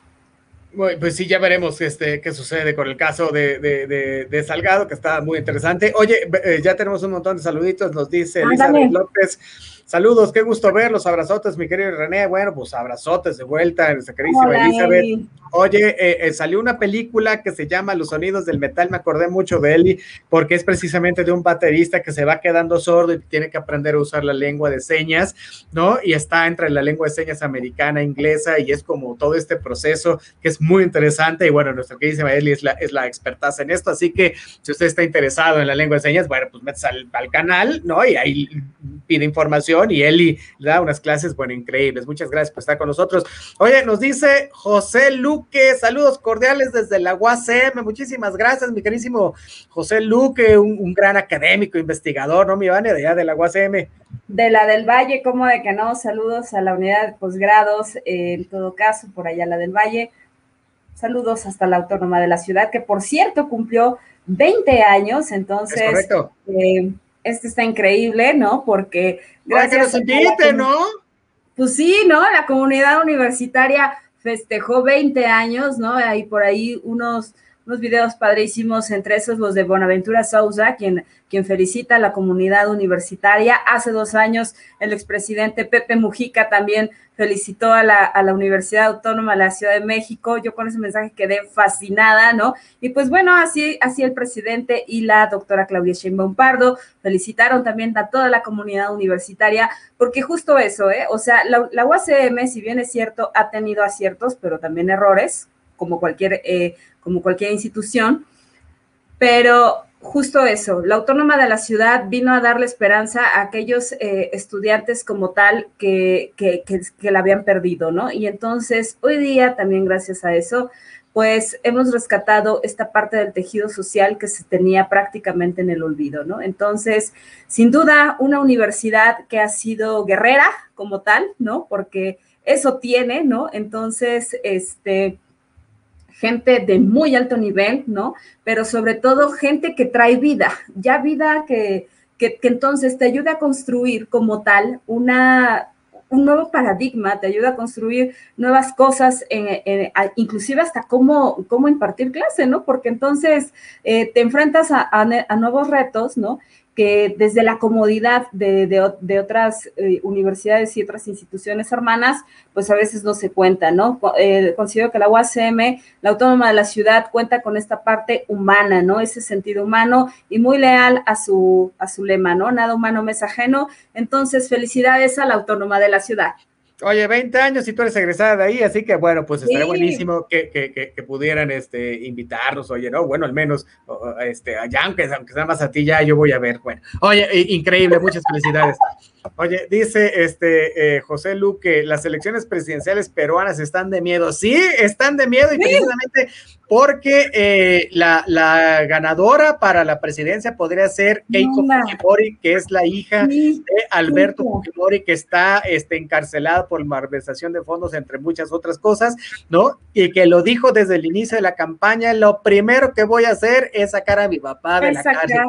Bueno, pues sí, ya veremos este, qué sucede con el caso de, de, Salgado, que está muy interesante. Oye, eh, ya tenemos un montón de saluditos, nos dice Elizabeth López. Saludos, qué gusto verlos, abrazotes, mi querido René. Bueno, pues abrazotes de vuelta, nuestra queridísima Elizabeth. Oye, eh, eh, salió una película que se llama Los sonidos del metal, me acordé mucho de Eli, porque es precisamente de un baterista que se va quedando sordo y tiene que aprender a usar la lengua de señas, ¿no? Y está entre la lengua de señas americana, inglesa, y es como todo este proceso que es muy interesante. Y bueno, nuestra queridísima Eli es la, es la expertaza en esto, así que si usted está interesado en la lengua de señas, bueno, pues metes al, al canal, ¿no? Y ahí pide información y Eli da unas clases, bueno, increíbles. Muchas gracias por estar con nosotros. Oye, nos dice José Luque, saludos cordiales desde la UACM. Muchísimas gracias, mi querísimo José Luque, un, gran académico, investigador, ¿no, mi Vania, de allá de la UACM? De la del Valle, como de que no, saludos a la unidad de posgrados, eh, en todo caso, por allá la del Valle. Saludos hasta la Autónoma de la Ciudad, que por cierto cumplió 20 años, entonces. correcto. Eh, este está increíble, ¿no? Porque gracias. Que ¿no? Pues sí, ¿no? La comunidad universitaria festejó 20 años, ¿no? Hay por ahí unos, unos videos padrísimos, entre esos los de Bonaventura Sousa, quien quien felicita a la comunidad universitaria. Hace dos años el expresidente Pepe Mujica también felicitó a la, Universidad Autónoma de la Ciudad de México. Yo con ese mensaje quedé fascinada, ¿no? Y pues bueno, así, así el presidente y la doctora Claudia Sheinbaum Pardo felicitaron también a toda la comunidad universitaria, porque justo eso, ¿eh? O sea, la, la UACM, si bien es cierto, ha tenido aciertos, pero también errores, como cualquier, eh, como cualquier institución, pero justo eso, la autónoma de la ciudad vino a darle esperanza a aquellos eh, estudiantes como tal que, que, que, la habían perdido, ¿no? Y entonces, hoy día, también gracias a eso, pues hemos rescatado esta parte del tejido social que se tenía prácticamente en el olvido, ¿no? Entonces, sin duda, una universidad que ha sido guerrera como tal, ¿no? Porque eso tiene, ¿no? Entonces, este gente de muy alto nivel, ¿no? Pero sobre todo gente que trae vida, ya vida que, que, entonces te ayuda a construir como tal una, un nuevo paradigma, te ayuda a construir nuevas cosas, inclusive hasta cómo, cómo impartir clase, ¿no? Porque entonces eh, te enfrentas a, a, nuevos retos, ¿no? Que desde la comodidad de, otras eh, universidades y otras instituciones hermanas, pues a veces no se cuenta, ¿no? Eh, considero que la UACM, la Autónoma de la Ciudad, cuenta con esta parte humana, ¿no? Ese sentido humano y muy leal a su, a su lema, ¿no? Nada humano me ajeno. Entonces, felicidades a la Autónoma de la Ciudad. Oye, 20 años y tú eres egresada de ahí, así que bueno, pues estaría buenísimo que, que, que, pudieran este, invitarnos, oye, ¿no? Bueno, al menos, este, allá, aunque, aunque sea más a ti, ya yo voy a ver. Bueno, oye, increíble, muchas felicidades. Oye, dice este eh, José Luque, las elecciones presidenciales peruanas están de miedo. Sí, están de miedo y precisamente porque eh, la, la, ganadora para la presidencia podría ser Keiko Fujimori, que es la hija de Alberto Fujimori, que está este, encarcelado por malversación de fondos, entre muchas otras cosas, ¿no? Y que lo dijo desde el inicio de la campaña, lo primero que voy a hacer es sacar a mi papá de la cárcel.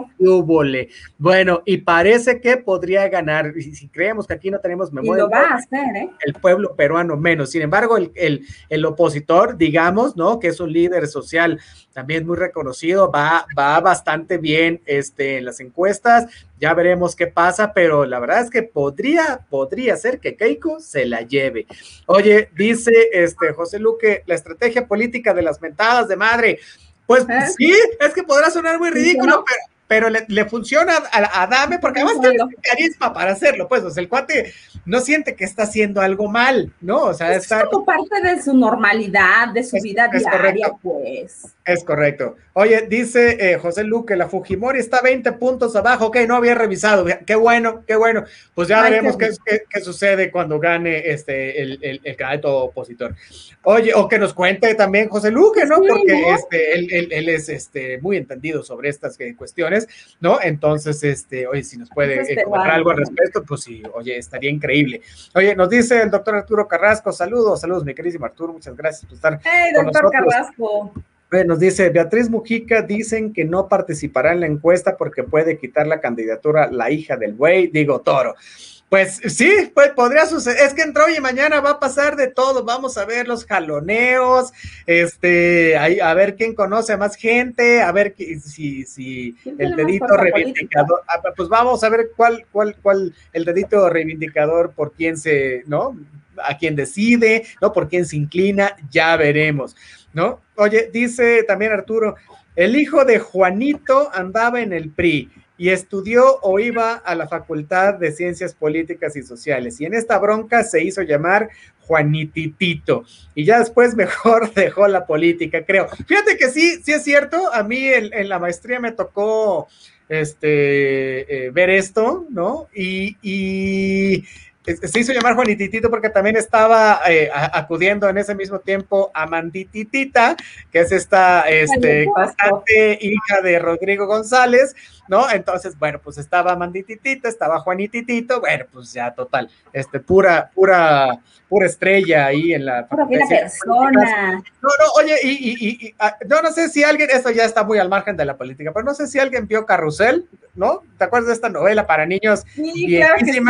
Bueno, y parece que podría ganar, y si creemos que aquí no tenemos memoria, ¿eh? el pueblo peruano menos. Sin embargo, el, el, el opositor, digamos, ¿no? Que es un líder social también muy reconocido, va, va bastante bien este, en las encuestas, ya veremos qué pasa, pero la verdad es que podría, podría ser que Keiko se la lleve. Oye, dice este José Luque, la estrategia política de las mentadas de madre. Pues ¿Eh? sí, es que podrá sonar muy ridículo, pero pero le, funciona a, Dame porque además tiene carisma para hacerlo, pues, o sea, el cuate no siente que está haciendo algo mal, ¿no? O sea, es como parte de su normalidad, de su vida diaria, pues. Es correcto. Oye, dice eh, José Luque, la Fujimori está 20 puntos abajo. Ok, no había revisado. Qué bueno, qué bueno. Pues ya veremos qué, qué, sucede cuando gane este el, el, candidato opositor. Oye, o que nos cuente también José Luque, ¿no? Porque este, él, él, es este, muy entendido sobre estas eh, ¿no? Entonces, este, oye, si nos puede este, comentar algo al respecto, pues sí, oye, estaría increíble. Oye, nos dice el doctor Arturo Carrasco, saludos, saludos, mi querísimo Arturo, muchas gracias por estar. Hey, doctor Carrasco. Nos dice Beatriz Mujica, dicen que no participará en la encuesta porque puede quitar la candidatura la hija del buey, digo toro. Pues sí, pues podría suceder. Es que entró y mañana va a pasar de todo. Vamos a ver los jaloneos, este, a, ver quién conoce a más gente, a ver si, si el dedito reivindicador. Ah, pues vamos a ver cuál, cuál, cuál, el dedito reivindicador por quién se, ¿no? A quién decide, ¿no? Por quién se inclina, ya veremos, ¿no? Oye, dice también Arturo, el hijo de Juanito andaba en el PRI y estudió o iba a la Facultad de Ciencias Políticas y Sociales. Y en esta bronca se hizo llamar Juanititito. Y ya después mejor dejó la política, creo. Fíjate que sí, sí es cierto. A mí en, la maestría me tocó este, eh, ver esto, ¿no? Y, y se hizo llamar Juanititito porque también estaba eh, acudiendo en ese mismo tiempo a Mandititita, que es esta este, constante hija de Rodrigo González, ¿no? Entonces, bueno, pues estaba Mandititita, estaba Juanititito, bueno, pues ya total, este, pura, pura, pura estrella ahí en la... Pura persona. No, no, oye, y, y, y, ah, yo no sé si alguien, esto ya está muy al margen de la política, pero no sé si alguien vio Carrusel, ¿no? ¿Te acuerdas de esta novela para niños? Sí, claro que sí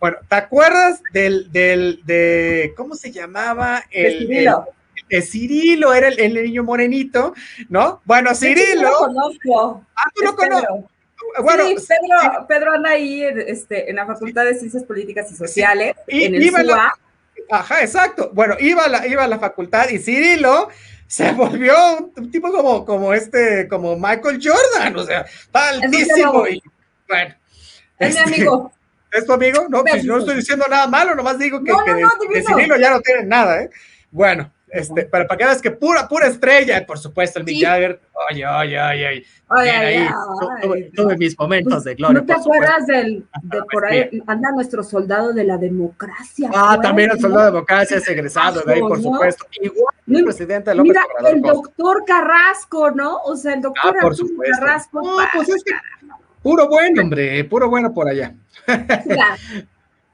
bueno, ¿te acuerdas del, del, de, ¿cómo se llamaba? El, Cirilo. El, Cirilo, era el, niño morenito, ¿no? Bueno, Cirilo. lo conozco. Ah, tú lo conoces. Bueno, sí, Pedro, Pedro anda ahí este, en la Facultad de Ciencias Políticas y Sociales, en el iba La, ajá, exacto. Bueno, iba a, la, iba a la facultad y Cirilo se volvió un, tipo como, como este, como Michael Jordan, o sea, altísimo. Y, bueno. Es mi este, amigo. ¿Es tu amigo? No, pues no estoy diciendo nada malo, nomás digo que, de, ya no tienen nada, ¿eh? Bueno, este, para, para que veas que pura, pura estrella, por supuesto, el Mick Jagger, oye, oye, oye, oye, ahí, tuve, mis momentos de gloria. ¿No te acuerdas del, de por ahí, anda nuestro soldado de la democracia? Ah, también el soldado de democracia es egresado de ahí, por supuesto, igual el presidente López Mira, el doctor Carrasco, ¿no? O sea, el doctor ah, Carrasco. No, pues es que puro bueno, hombre, puro bueno por allá.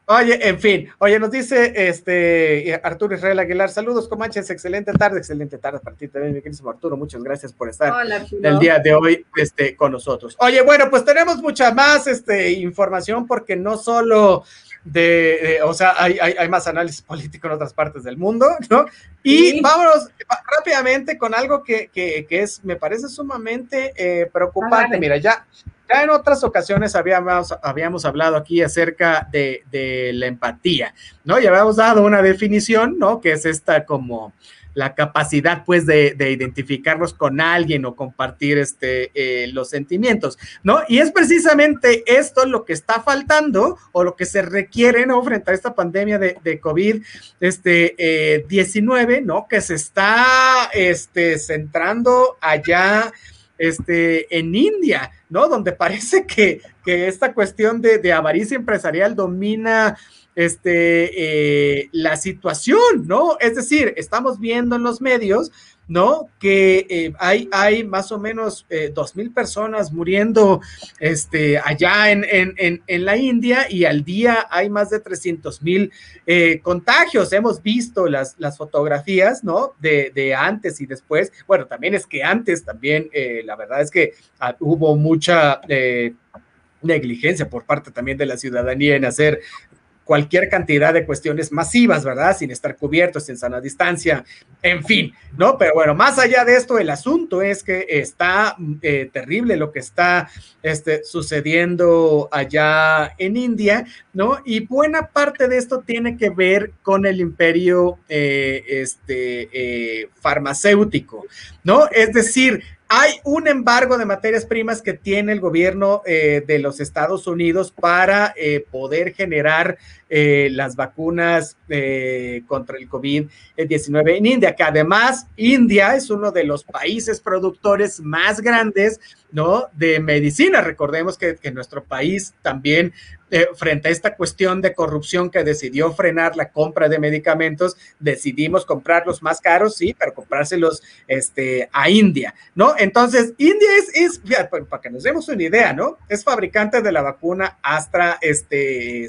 Oye, en fin, oye, nos dice este Arturo Israel Aguilar, saludos Comanches, excelente tarde, excelente tarde para ti también, mi querido Arturo, muchas gracias por estar el día de hoy este, con nosotros. Oye, bueno, pues tenemos mucha más este, información porque no solo de, o sea, hay, hay, más análisis político en otras partes del mundo, ¿no? Y vámonos rápidamente con algo que, que, que, es, me parece sumamente eh, preocupante. Mira, ya, ya en otras ocasiones habíamos, habíamos hablado aquí acerca de, la empatía, ¿no? Y habíamos dado una definición, ¿no? Que es esta como la capacidad, pues, de, de identificarnos con alguien o compartir este, eh, los sentimientos, ¿no? Y es precisamente esto lo que está faltando o lo que se requiere, ¿no? Frente a esta pandemia de, de COVID, este, eh, 19, ¿no? Que se está, este, centrando allá este, en India, ¿no? Donde parece que, que esta cuestión de, de, avaricia empresarial domina este, eh, la situación, ¿no? Es decir, estamos viendo en los medios ¿no? Que eh, hay, hay más o menos eh, dos mil personas muriendo este, allá en, en, en, la India y al día hay más de 300 mil eh, contagios. Hemos visto las, las fotografías, ¿no? De, de, antes y después. Bueno, también es que antes también, la verdad es que ah, hubo mucha negligencia por parte también de la ciudadanía en hacer cualquier cantidad de cuestiones masivas, ¿verdad? Sin estar cubiertos, en sana distancia, en fin, ¿no? Pero bueno, más allá de esto, el asunto es que está eh, terrible lo que está este, sucediendo allá en India, ¿no? Y buena parte de esto tiene que ver con el imperio eh, este, eh, farmacéutico, ¿no? Es decir, hay un embargo de materias primas que tiene el gobierno eh, de los Estados Unidos para eh, poder generar eh, las vacunas contra el COVID-19 en India, que además India es uno de los países productores más grandes ¿no? de medicina. Recordemos que, que nuestro país también eh, frente a esta cuestión de corrupción que decidió frenar la compra de medicamentos, decidimos comprarlos más caros, sí, pero comprárselos este, a India, ¿no? Entonces, India es, es para que nos demos una idea, ¿no? Es fabricante de la vacuna Astra este,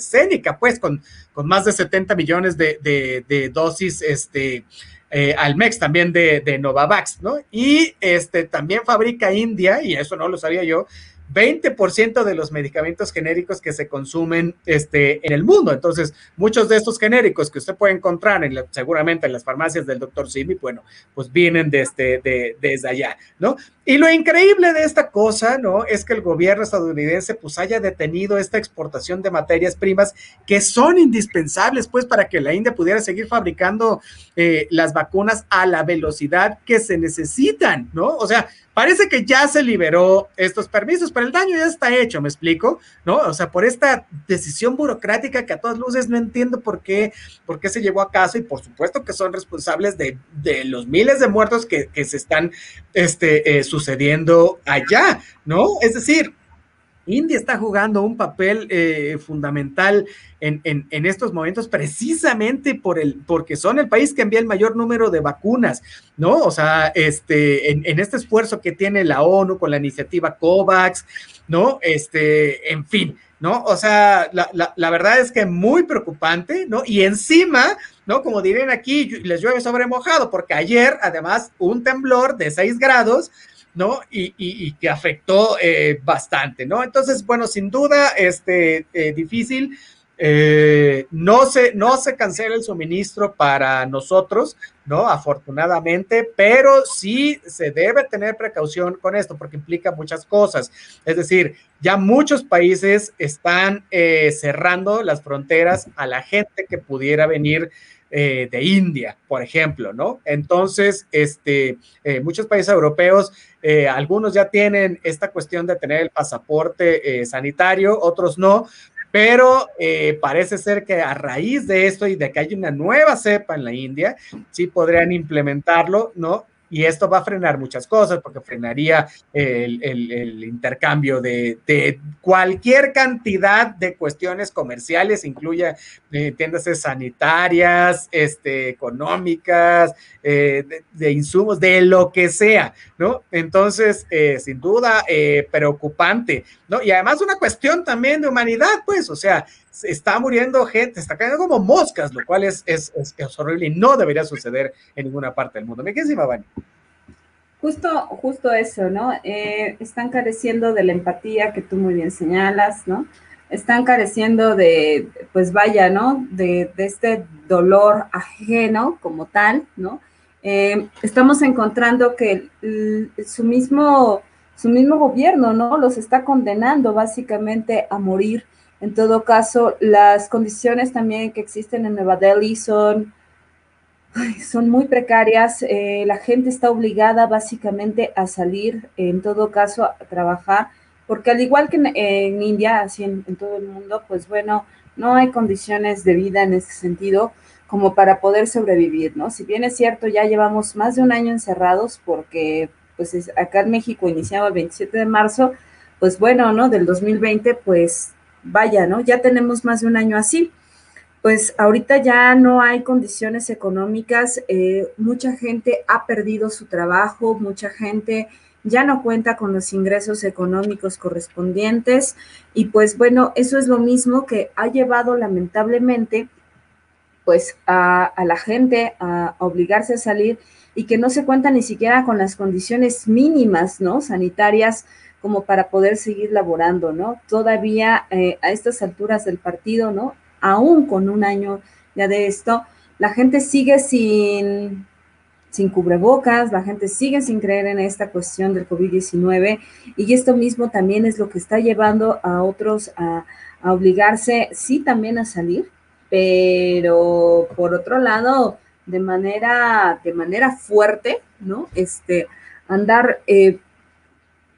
pues, con, con más de 70 millones de, de, dosis, este, eh, Almex también de, de Novavax, ¿no? Y este también fabrica India, y eso no lo sabía yo, 20% de los medicamentos genéricos que se consumen este, en el mundo. Entonces, muchos de estos genéricos que usted puede encontrar en seguramente en las farmacias del doctor Simi, bueno, pues vienen desde, de, desde allá, ¿no? Y lo increíble de esta cosa, ¿no? Es que el gobierno estadounidense pues haya detenido esta exportación de materias primas que son indispensables pues para que la India pudiera seguir fabricando eh, las vacunas a la velocidad que se necesitan, ¿no? O sea, Parece que ya se liberó estos permisos, pero el daño ya está hecho, me explico, ¿no? O sea, por esta decisión burocrática que a todas luces no entiendo por qué, por qué se llevó a caso y por supuesto que son responsables de, los miles de muertos que, se están este, eh, sucediendo allá, ¿no? Es decir, India está jugando un papel eh, fundamental en, estos momentos precisamente por el, porque son el país que envía el mayor número de vacunas, ¿no? O sea, este, en, este esfuerzo que tiene la ONU con la iniciativa COVAX, ¿no? Este, en fin, ¿no? O sea, la, la verdad es que muy preocupante, ¿no? Y encima, ¿no? Como dirían aquí, les llueve sobre mojado, porque ayer, además, un temblor de 6 grados, ¿no? Y, que afectó eh, bastante, ¿no? Entonces, bueno, sin duda, este, eh, difícil. Eh, no, se, no se cancela el suministro para nosotros, ¿no? Afortunadamente, pero sí se debe tener precaución con esto porque implica muchas cosas. Es decir, ya muchos países están cerrando las fronteras a la gente que pudiera venir eh, de India, por ejemplo, ¿no? Entonces, este, eh, muchos países europeos, eh, algunos ya tienen esta cuestión de tener el pasaporte sanitario, otros no, pero parece ser que a raíz de esto y de que hay una nueva cepa en la India, sí podrían implementarlo, ¿no? Y esto va a frenar muchas cosas porque frenaría el, intercambio de, cualquier cantidad de cuestiones comerciales, incluye eh, tiendas sanitarias, este, económicas, eh, de, insumos, de lo que sea, ¿no? Entonces, eh, sin duda, preocupante, ¿no? Y además una cuestión también de humanidad, pues, o sea, está muriendo gente, está cayendo como moscas, lo cual es, es, es, horrible y no debería suceder en ninguna parte del mundo. ¿Me quedas, Vani? Justo, justo eso, ¿no? Eh, están careciendo de la empatía que tú muy bien señalas, ¿no? Están careciendo de, pues vaya, ¿no? De, de este dolor ajeno como tal, ¿no? Eh, estamos encontrando que su mismo, su mismo gobierno, ¿no? Los está condenando básicamente a morir en todo caso, las condiciones también que existen en Nueva Delhi son, son muy precarias. Eh, la gente está obligada básicamente a salir, en todo caso, a trabajar, porque al igual que en, India, así en, todo el mundo, pues bueno, no hay condiciones de vida en ese sentido como para poder sobrevivir, ¿no? Si bien es cierto, ya llevamos más de un año encerrados porque pues acá en México iniciaba el 27 de marzo, pues bueno, ¿no? Del 2020, pues vaya, ¿no? Ya tenemos más de un año así. Pues ahorita ya no hay condiciones económicas, eh, mucha gente ha perdido su trabajo, mucha gente ya no cuenta con los ingresos económicos correspondientes y pues bueno, eso es lo mismo que ha llevado lamentablemente pues a, la gente a, obligarse a salir y que no se cuenta ni siquiera con las condiciones mínimas, ¿no? Sanitarias como para poder seguir laborando, ¿no? Todavía eh, a estas alturas del partido, ¿no? Aún con un año ya de esto, la gente sigue sin, sin cubrebocas, la gente sigue sin creer en esta cuestión del COVID-19 y esto mismo también es lo que está llevando a otros a, obligarse, sí, también a salir, pero por otro lado, de manera, de manera fuerte, ¿no? Este, andar, eh,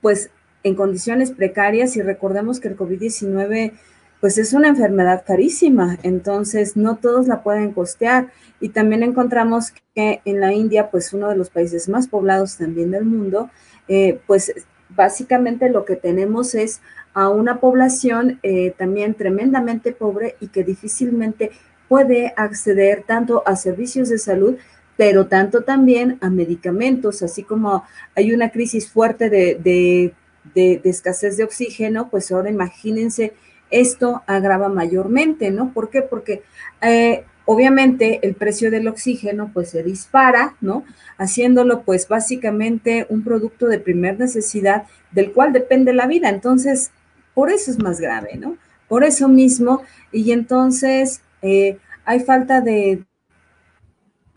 pues, en condiciones precarias y recordemos que el COVID-19 pues es una enfermedad carísima, entonces no todos la pueden costear. Y también encontramos que en la India, pues uno de los países más poblados también del mundo, eh, pues básicamente lo que tenemos es a una población eh, también tremendamente pobre y que difícilmente puede acceder tanto a servicios de salud, pero tanto también a medicamentos, así como hay una crisis fuerte de de, escasez de oxígeno, pues ahora imagínense, esto agrava mayormente, ¿no? ¿Por qué? Porque eh, obviamente el precio del oxígeno pues se dispara, ¿no? Haciéndolo pues básicamente un producto de primer necesidad del cual depende la vida. Entonces, por eso es más grave, ¿no? Por eso mismo, y entonces eh, hay falta de,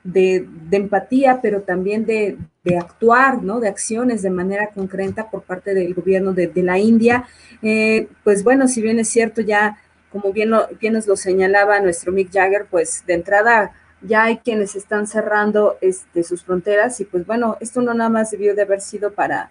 de, empatía, pero también de, actuar, ¿no? De acciones de manera concreta por parte del gobierno de, la India. Eh, pues bueno, si bien es cierto, ya como bien, bien nos lo señalaba nuestro Mick Jagger, pues de entrada ya hay quienes están cerrando este, sus fronteras y pues bueno, esto no nada más debió de haber sido para,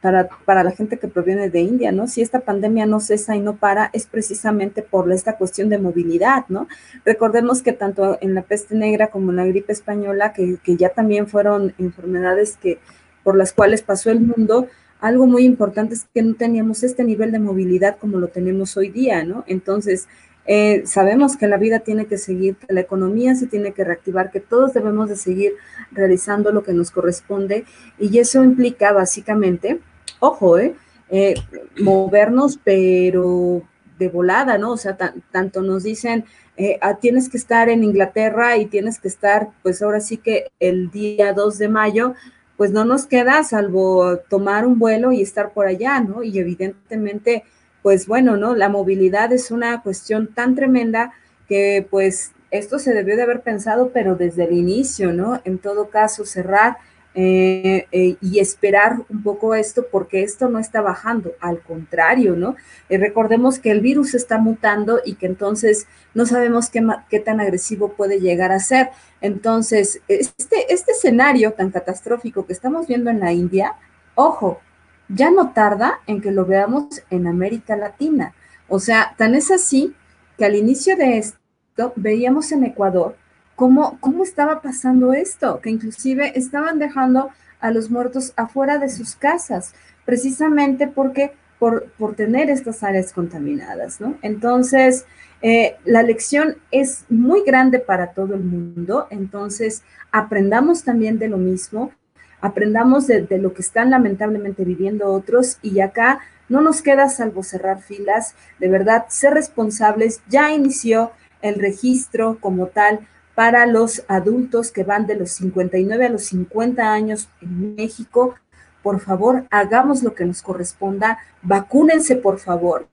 para, para, la gente que proviene de India, ¿no? Si esta pandemia no cesa y no para, es precisamente por esta cuestión de movilidad, ¿no? Recordemos que tanto en la peste negra como en la gripe española, que, que ya también fueron enfermedades que, por las cuales pasó el mundo, algo muy importante es que no teníamos este nivel de movilidad como lo tenemos hoy día, ¿no? Entonces, eh, sabemos que la vida tiene que seguir, que la economía se tiene que reactivar, que todos debemos de seguir realizando lo que nos corresponde y eso implica básicamente, ojo, eh, eh movernos, pero de volada, ¿no? O sea, tanto nos dicen, eh, ah, tienes que estar en Inglaterra y tienes que estar, pues ahora sí que el día 2 de mayo, pues no nos queda salvo tomar un vuelo y estar por allá, ¿no? Y evidentemente, pues bueno, ¿no? La movilidad es una cuestión tan tremenda que pues esto se debió de haber pensado, pero desde el inicio, ¿no? En todo caso, cerrar eh, eh, y esperar un poco esto porque esto no está bajando, al contrario, ¿no? Eh, recordemos que el virus está mutando y que entonces no sabemos qué, qué, tan agresivo puede llegar a ser. Entonces, este, este escenario tan catastrófico que estamos viendo en la India, ojo, ya no tarda en que lo veamos en América Latina. O sea, tan es así que al inicio de esto veíamos en Ecuador cómo, cómo estaba pasando esto, que inclusive estaban dejando a los muertos afuera de sus casas, precisamente porque por, por tener estas áreas contaminadas, ¿no? Entonces, eh, la lección es muy grande para todo el mundo, entonces aprendamos también de lo mismo, aprendamos de, lo que están lamentablemente viviendo otros y acá no nos queda salvo cerrar filas, de verdad, ser responsables, ya inició el registro como tal para los adultos que van de los 59 a los 50 años en México. Por favor, hagamos lo que nos corresponda, vacúnense, por favor.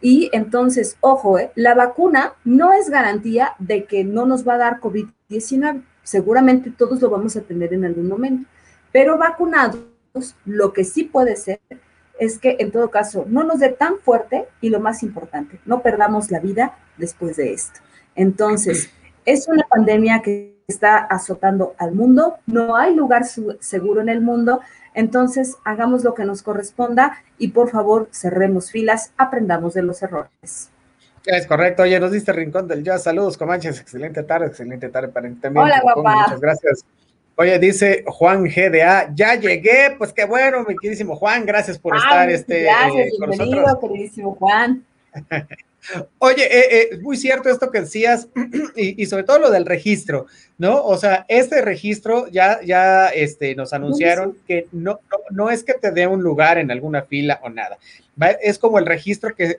Y entonces, ojo, eh, la vacuna no es garantía de que no nos va a dar COVID-19. Seguramente todos lo vamos a tener en algún momento. Pero vacunados, lo que sí puede ser es que en todo caso no nos dé tan fuerte y lo más importante, no perdamos la vida después de esto. Entonces, es una pandemia que está azotando al mundo, no hay lugar seguro en el mundo, entonces hagamos lo que nos corresponda y por favor cerremos filas, aprendamos de los errores. Es correcto. Oye, nos diste Rincón del Jazz. Saludos, Comanches. Excelente tarde, excelente tarde para también. Hola, papá. Muchas gracias. Oye, dice Juan GDA, ya llegué. Pues qué bueno, mi queridísimo Juan. Gracias por estar este, gracias, bienvenido, queridísimo Juan. Oye, eh, eh, muy cierto esto que decías y, sobre todo lo del registro, ¿no? O sea, este registro ya, ya este, nos anunciaron que no, no, no, es que te dé un lugar en alguna fila o nada es como el registro que,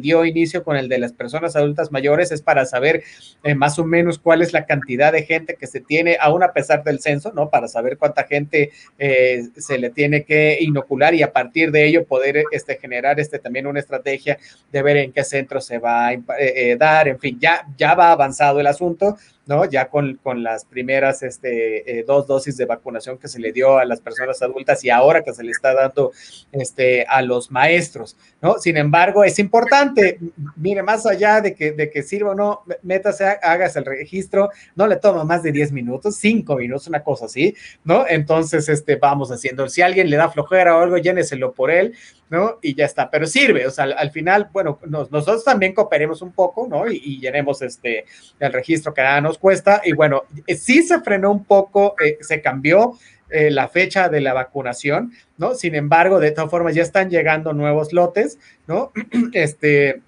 dio inicio con el de las personas adultas mayores, es para saber eh, más o menos cuál es la cantidad de gente que se tiene, aún a pesar del censo, ¿no? Para saber cuánta gente eh, se le tiene que inocular y a partir de ello poder este, generar este, también una estrategia de ver en qué centro se va a eh, dar, en fin, ya, ya va avanzado el asunto ¿no? Ya con, con las primeras este, eh, dos dosis de vacunación que se le dio a las personas adultas y ahora que se le está dando este, a los maestros, ¿no? Sin embargo, es importante, mire, más allá de que, de sirva o no, métase, hagas el registro, no le toma más de 10 minutos, 5 minutos, una cosa así, ¿no? Entonces, este, vamos haciendo, si alguien le da flojera o algo, lléneselo por él, ¿no? Y ya está, pero sirve, o sea, al, final, bueno, nosotros también cooperemos un poco, ¿no? Y, llenemos este, el registro que nada cuesta, y bueno, sí se frenó un poco, eh, se cambió eh, la fecha de la vacunación, ¿no? Sin embargo, de todas formas, ya están llegando nuevos lotes, ¿no? Este,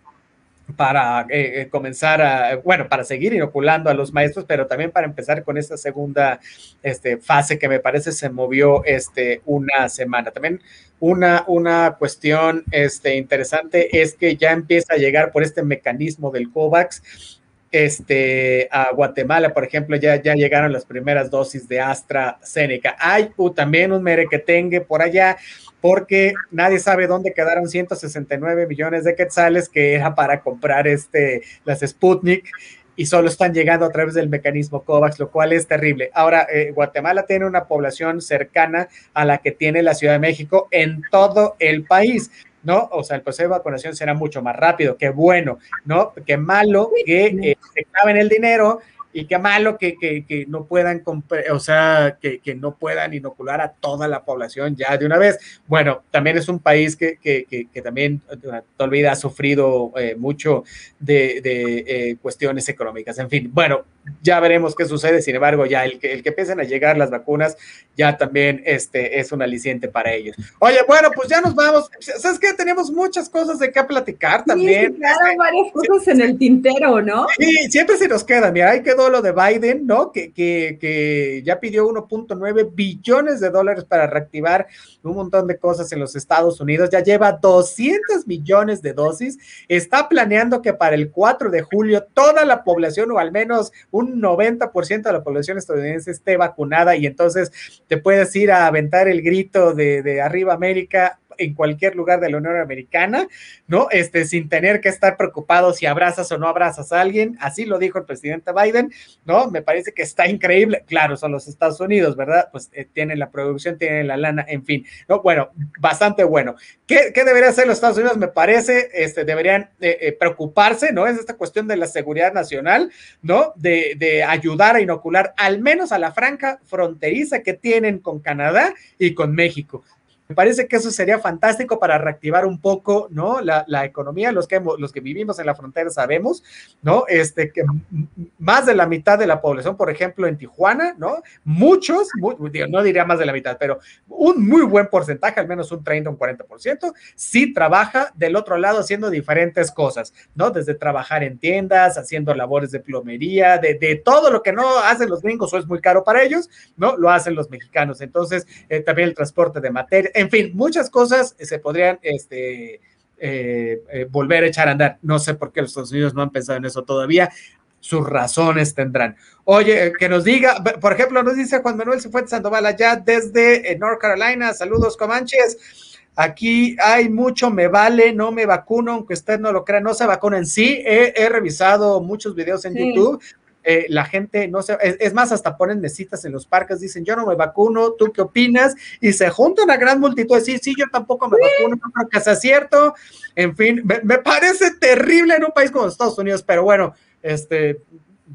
para eh, eh, comenzar a, bueno, para seguir inoculando a los maestros, pero también para empezar con esta segunda este, fase que me parece se movió este, una semana. También una, una cuestión este, interesante es que ya empieza a llegar por este mecanismo del COVAX este, a Guatemala, por ejemplo, ya, ya llegaron las primeras dosis de AstraZeneca. Hay también un merequetengue por allá, porque nadie sabe dónde quedaron 169 millones de quetzales que era para comprar este, las Sputnik y solo están llegando a través del mecanismo COVAX, lo cual es terrible. Ahora, eh, Guatemala tiene una población cercana a la que tiene la Ciudad de México en todo el país. ¿No? O sea, el proceso de vacunación será mucho más rápido, qué bueno, ¿no? Qué malo que eh, se claven el dinero y qué malo que, que, no puedan, o sea, que, que, no puedan inocular a toda la población ya de una vez. Bueno, también es un país que, que también todavía ha sufrido eh, mucho de, de eh, cuestiones económicas. En fin, bueno, ya veremos qué sucede. Sin embargo, ya el que, el que empiecen a llegar las vacunas ya también este, es un aliciente para ellos. Oye, bueno, pues ya nos vamos. ¿Sabes qué? Tenemos muchas cosas de qué platicar también. Sí, claro, varias cosas en el tintero, ¿no? Sí, siempre se nos queda. Mira, ahí quedó lo de Biden, ¿no? Que, que, que ya pidió 1.9 billones de dólares para reactivar un montón de cosas en los Estados Unidos. Ya lleva 200 millones de dosis. Está planeando que para el 4 de julio toda la población, o al menos un 90% de la población estadounidense esté vacunada y entonces te puedes ir a aventar el grito de, de arriba América en cualquier lugar de la Unión Americana, ¿no? Este, sin tener que estar preocupado si abrazas o no abrazas a alguien. Así lo dijo el presidente Biden, ¿no? Me parece que está increíble. Claro, son los Estados Unidos, ¿verdad? Pues eh, tienen la producción, tienen la lana, en fin, ¿no? Bueno, bastante bueno. ¿Qué, debería hacer los Estados Unidos? Me parece, este, deberían eh, eh, preocuparse, ¿no? Es esta cuestión de la seguridad nacional, ¿no? De, de ayudar a inocular al menos a la franca fronteriza que tienen con Canadá y con México. Me parece que eso sería fantástico para reactivar un poco, ¿no? La, la, economía, los que, los que vivimos en la frontera sabemos, ¿no? Este, que más de la mitad de la población, por ejemplo, en Tijuana, ¿no? Muchos, muy, no diría más de la mitad, pero un muy buen porcentaje, al menos un 30, un 40%, sí trabaja del otro lado haciendo diferentes cosas, ¿no? Desde trabajar en tiendas, haciendo labores de plomería, de, de todo lo que no hacen los gringos o es muy caro para ellos, ¿no? Lo hacen los mexicanos. Entonces, eh, también el transporte de materia en fin, muchas cosas se podrían este, eh, eh, volver a echar a andar. No sé por qué los Estados Unidos no han pensado en eso todavía. Sus razones tendrán. Oye, eh, que nos diga, por ejemplo, nos dice Juan Manuel Cifuentes Sandoval allá desde North Carolina. Saludos, Comanches. Aquí hay mucho, me vale, no me vacuno, aunque usted no lo crea, no se vacunan. Sí, he, he revisado muchos videos en sí. YouTube eh, la gente no sé, es, es, más, hasta ponen mesitas en los parques, dicen yo no me vacuno, ¿tú qué opinas? Y se junta una gran multitud de sí, sí, yo tampoco me sí. vacuno, no creo que sea cierto. En fin, me, me, parece terrible en un país como Estados Unidos, pero bueno, este,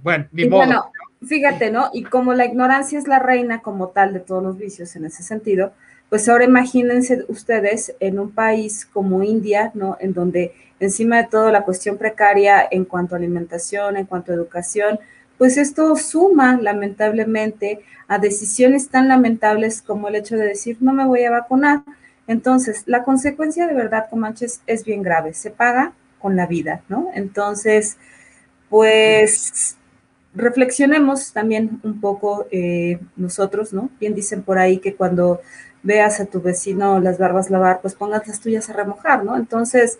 bueno, ni modo. Bueno, fíjate, ¿no? Y como la ignorancia es la reina como tal de todos los vicios en ese sentido, pues ahora imagínense ustedes en un país como India, ¿no? En donde encima de todo la cuestión precaria en cuanto a alimentación, en cuanto a educación, pues esto suma lamentablemente a decisiones tan lamentables como el hecho de decir no me voy a vacunar. Entonces, la consecuencia de verdad, Comanches, es bien grave, se paga con la vida, ¿no? Entonces, pues reflexionemos también un poco eh, nosotros, ¿no? Bien dicen por ahí que cuando veas a tu vecino las barbas lavar, pues pongas las tuyas a remojar, ¿no? Entonces,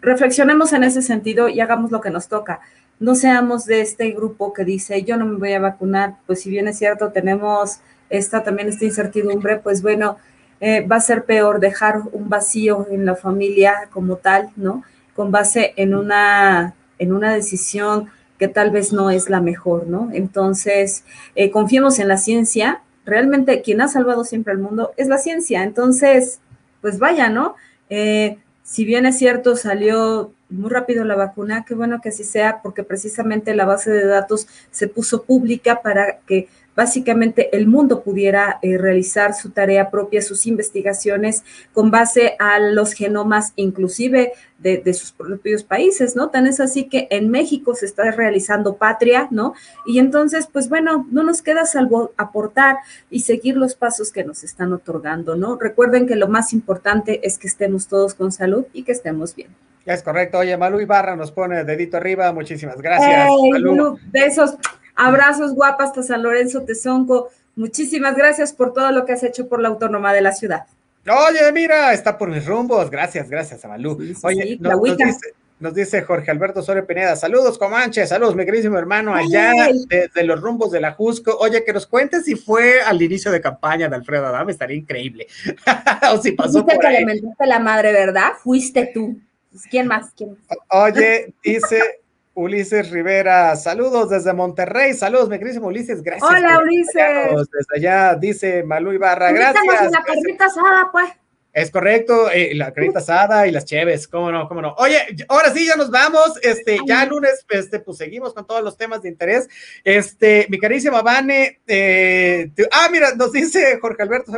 reflexionemos en ese sentido y hagamos lo que nos toca no seamos de este grupo que dice yo no me voy a vacunar, pues si bien es cierto, tenemos esta también esta incertidumbre, pues bueno, eh, va a ser peor dejar un vacío en la familia como tal, ¿no? Con base en una, en una decisión que tal vez no es la mejor, ¿no? Entonces, eh, confiemos en la ciencia. Realmente quien ha salvado siempre al mundo es la ciencia. Entonces, pues vaya, ¿no? Eh, si bien es cierto, salió muy rápido la vacuna, qué bueno que así sea, porque precisamente la base de datos se puso pública para que básicamente el mundo pudiera eh, realizar su tarea propia, sus investigaciones con base a los genomas inclusive de, de, sus propios países, ¿no? Tan es así que en México se está realizando patria, ¿no? Y entonces, pues bueno, no nos queda salvo aportar y seguir los pasos que nos están otorgando, ¿no? Recuerden que lo más importante es que estemos todos con salud y que estemos bien. Es correcto. Oye, Malú Ibarra nos pone dedito arriba. Muchísimas gracias. Hey, Malú. Besos. Abrazos guapas hasta San Lorenzo Tezonco. Muchísimas gracias por todo lo que has hecho por la autónoma de la ciudad. Oye, mira, está por mis rumbos. Gracias, gracias, Amalú. Sí, sí, Oye, sí, nos, nos, dice, nos dice Jorge Alberto Soria Pineda, saludos Comanche, saludos mi queridísimo hermano allá de, los rumbos de la Jusco. Oye, que nos cuentes si fue al inicio de campaña de Alfredo Adame, estaría increíble. o si pasó por ahí. la madre, ¿verdad? Fuiste tú. Pues, ¿Quién más? ¿Quién Oye, dice Ulises Rivera, saludos desde Monterrey, saludos, mi queridísimo Ulises, gracias. Hola, Ulises. Desde allá, dice Malú Ibarra, gracias. la carnita asada, pues. Es correcto, eh, la carita asada y las cheves, cómo no, cómo no. Oye, ahora sí ya nos vamos, este, ya lunes, este, pues seguimos con todos los temas de interés. Este, mi carísima Vane, eh, ah, mira, nos dice Jorge Alberto,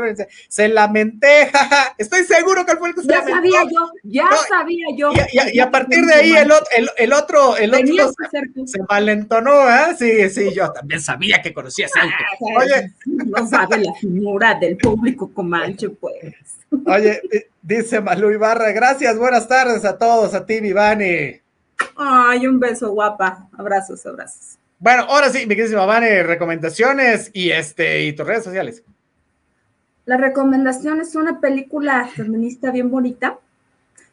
se lamenté, estoy seguro que fue el que se Ya sabía yo, ya sabía yo. Y, a partir de ahí el, el, el otro, el otro se, se, malentonó, ¿eh? Sí, sí, yo también sabía que conocías algo. Ah, Oye. No sabe la figura del público comanche, pues. Oye, dice Malú Ibarra, gracias, buenas tardes a todos, a ti, Vivani. Ay, un beso, guapa. Abrazos, abrazos. Bueno, ahora sí, mi querida Vane, recomendaciones y este y tus redes sociales. La recomendación es una película feminista bien bonita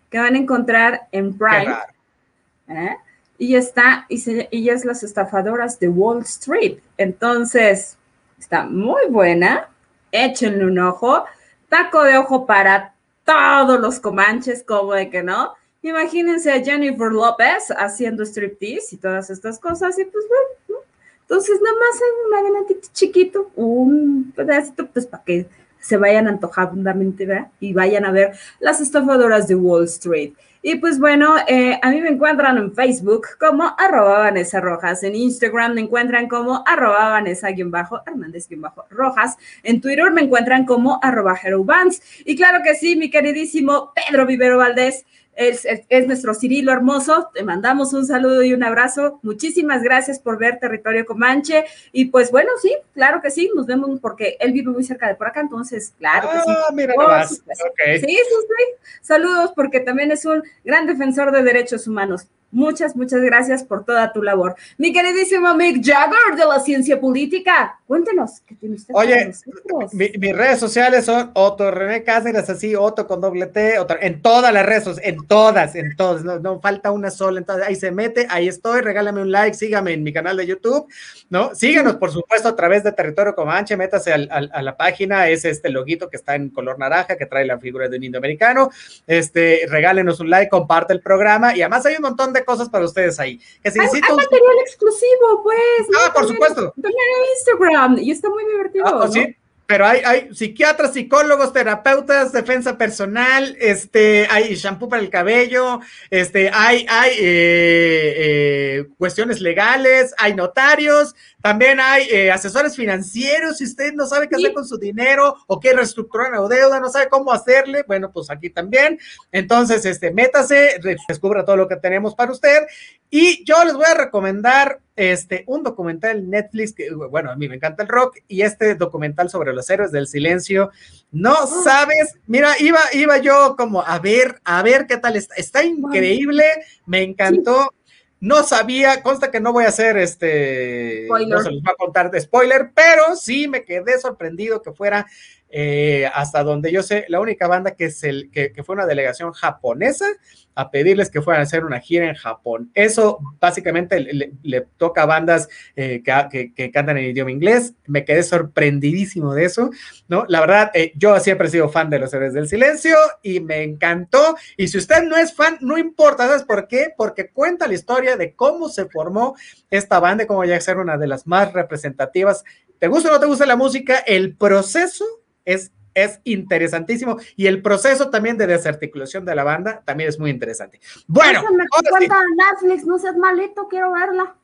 que van a encontrar en Prime. ¿eh? Y está, y, se, y es Las Estafadoras de Wall Street. Entonces, está muy buena. Échenle un ojo taco de ojo para todos los comanches, como de que no. Imagínense a Jennifer López haciendo striptease y todas estas cosas, y pues bueno, entonces nada más un adelantito chiquito, un pedacito, pues para que se vayan antojadamente, ¿verdad? Y vayan a ver las estafadoras de Wall Street. Y pues bueno, eh, a mí me encuentran en Facebook como arroba Vanessa Rojas, en Instagram me encuentran como arroba Vanessa-Hernández-Rojas, en Twitter me encuentran como arroba Y claro que sí, mi queridísimo Pedro Vivero Valdés, es, nuestro Cirilo hermoso. Te mandamos un saludo y un abrazo. Muchísimas gracias por ver Territorio Comanche. Y pues bueno, sí, claro que sí, nos vemos porque él vive muy cerca de por acá, entonces, claro que sí. Ah, mira Sí, sí, sí. Saludos porque también es un gran defensor de derechos humanos. Muchas, muchas gracias por toda tu labor. Mi queridísimo Mick Jagger de la ciencia política, cuéntenos qué tiene usted. Oye, mis redes sociales son Otto René Cáceres, así, Otto con doble T, en todas las redes, en todas, en todas, no, falta una sola, entonces ahí se mete, ahí estoy, regálame un like, sígame en mi canal de YouTube, ¿no? Síganos, por supuesto, a través de Territorio Comanche, métase a la página, es este loguito que está en color naranja, que trae la figura de un indio americano, este, regálenos un like, comparte el programa, y además hay un montón de cosas para ustedes ahí. Que hay, material exclusivo, pues. Ah, por supuesto. También en Instagram y está muy divertido. Ah, sí, pero hay, hay psiquiatras, psicólogos, terapeutas, defensa personal, este, hay shampoo para el cabello, este, hay, hay eh, eh, cuestiones legales, hay notarios, también hay eh, asesores financieros, si usted no sabe qué hacer con su dinero o quiere reestructurar la deuda, no sabe cómo hacerle, bueno, pues aquí también. Entonces, este, métase, descubra todo lo que tenemos para usted. Y yo les voy a recomendar este, un documental Netflix que, bueno, a mí me encanta el rock y este documental sobre los héroes del silencio. No ah. sabes, mira, iba, iba yo como a ver, a ver qué tal está. Está increíble, me encantó. No sabía, consta que no voy a hacer este, no se les va a contar de spoiler, pero sí me quedé sorprendido que fuera eh, hasta donde yo sé, la única banda que, es el, que, fue una delegación japonesa a pedirles que fueran a hacer una gira en Japón. Eso básicamente le, toca a bandas eh, que, cantan en idioma inglés. Me quedé sorprendidísimo de eso, ¿no? La verdad, eh, yo siempre he sido fan de los Héroes del Silencio y me encantó. Y si usted no es fan, no importa, ¿sabes por qué? Porque cuenta la historia de cómo se formó esta banda, cómo ya ser una de las más representativas. ¿Te gusta o no te gusta la música? El proceso es, es interesantísimo y el proceso también de desarticulación de la banda también es muy interesante. Bueno, cuenta Netflix, no seas malito, quiero verla.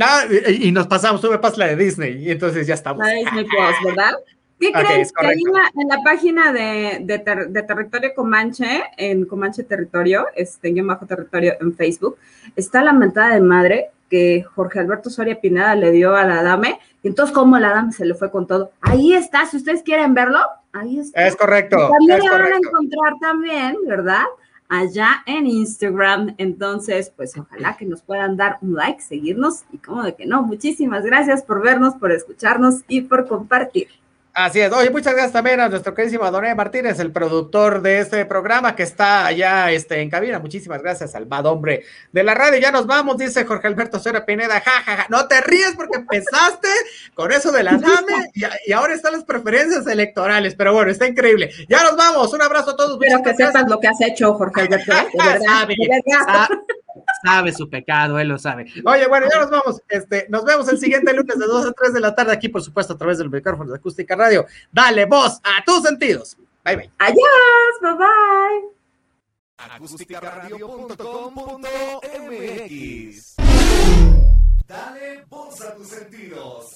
Ah, y, nos pasamos, tú me pasas la de Disney y entonces ya estamos. La Disney Plus, ¿verdad? ¿Qué crees? Que ahí en la, página de, de, Territorio Comanche, en Comanche Territorio, este, yo bajo territorio en Facebook, está la mentada de madre que Jorge Alberto Soria Pineda le dio a la dame, y entonces como la dame se le fue con todo. Ahí está, si ustedes quieren verlo, ahí está. Es correcto. también lo van a encontrar también, ¿verdad? Allá en Instagram. Entonces, pues ojalá que nos puedan dar un like, seguirnos y como de que no. Muchísimas gracias por vernos, por escucharnos y por compartir. Así es. Oye, muchas gracias también a nuestro queridísimo Adonai Martínez, el productor de este programa que está allá este, en cabina. Muchísimas gracias al bad hombre de la radio. Ya nos vamos, dice Jorge Alberto Sora Pineda. Ja, ja, ja. No te ríes porque empezaste con eso de la NAME y, y, ahora están las preferencias electorales. Pero bueno, está increíble. Ya nos vamos. Un abrazo a todos. Espero que sepas lo que has hecho, Jorge Alberto. ¿eh? De verdad, sabe, de verdad. Sabe, su pecado, él lo sabe. Oye, bueno, ya nos vamos. Este, nos vemos el siguiente lunes de 2 a 3 de la tarde aquí, por supuesto, a través del micrófono de Acústica Radio. Dale voz a tus sentidos. Bye, bye. Adiós, bye bye. acústicaradio.com.mx Dale voz a tus sentidos.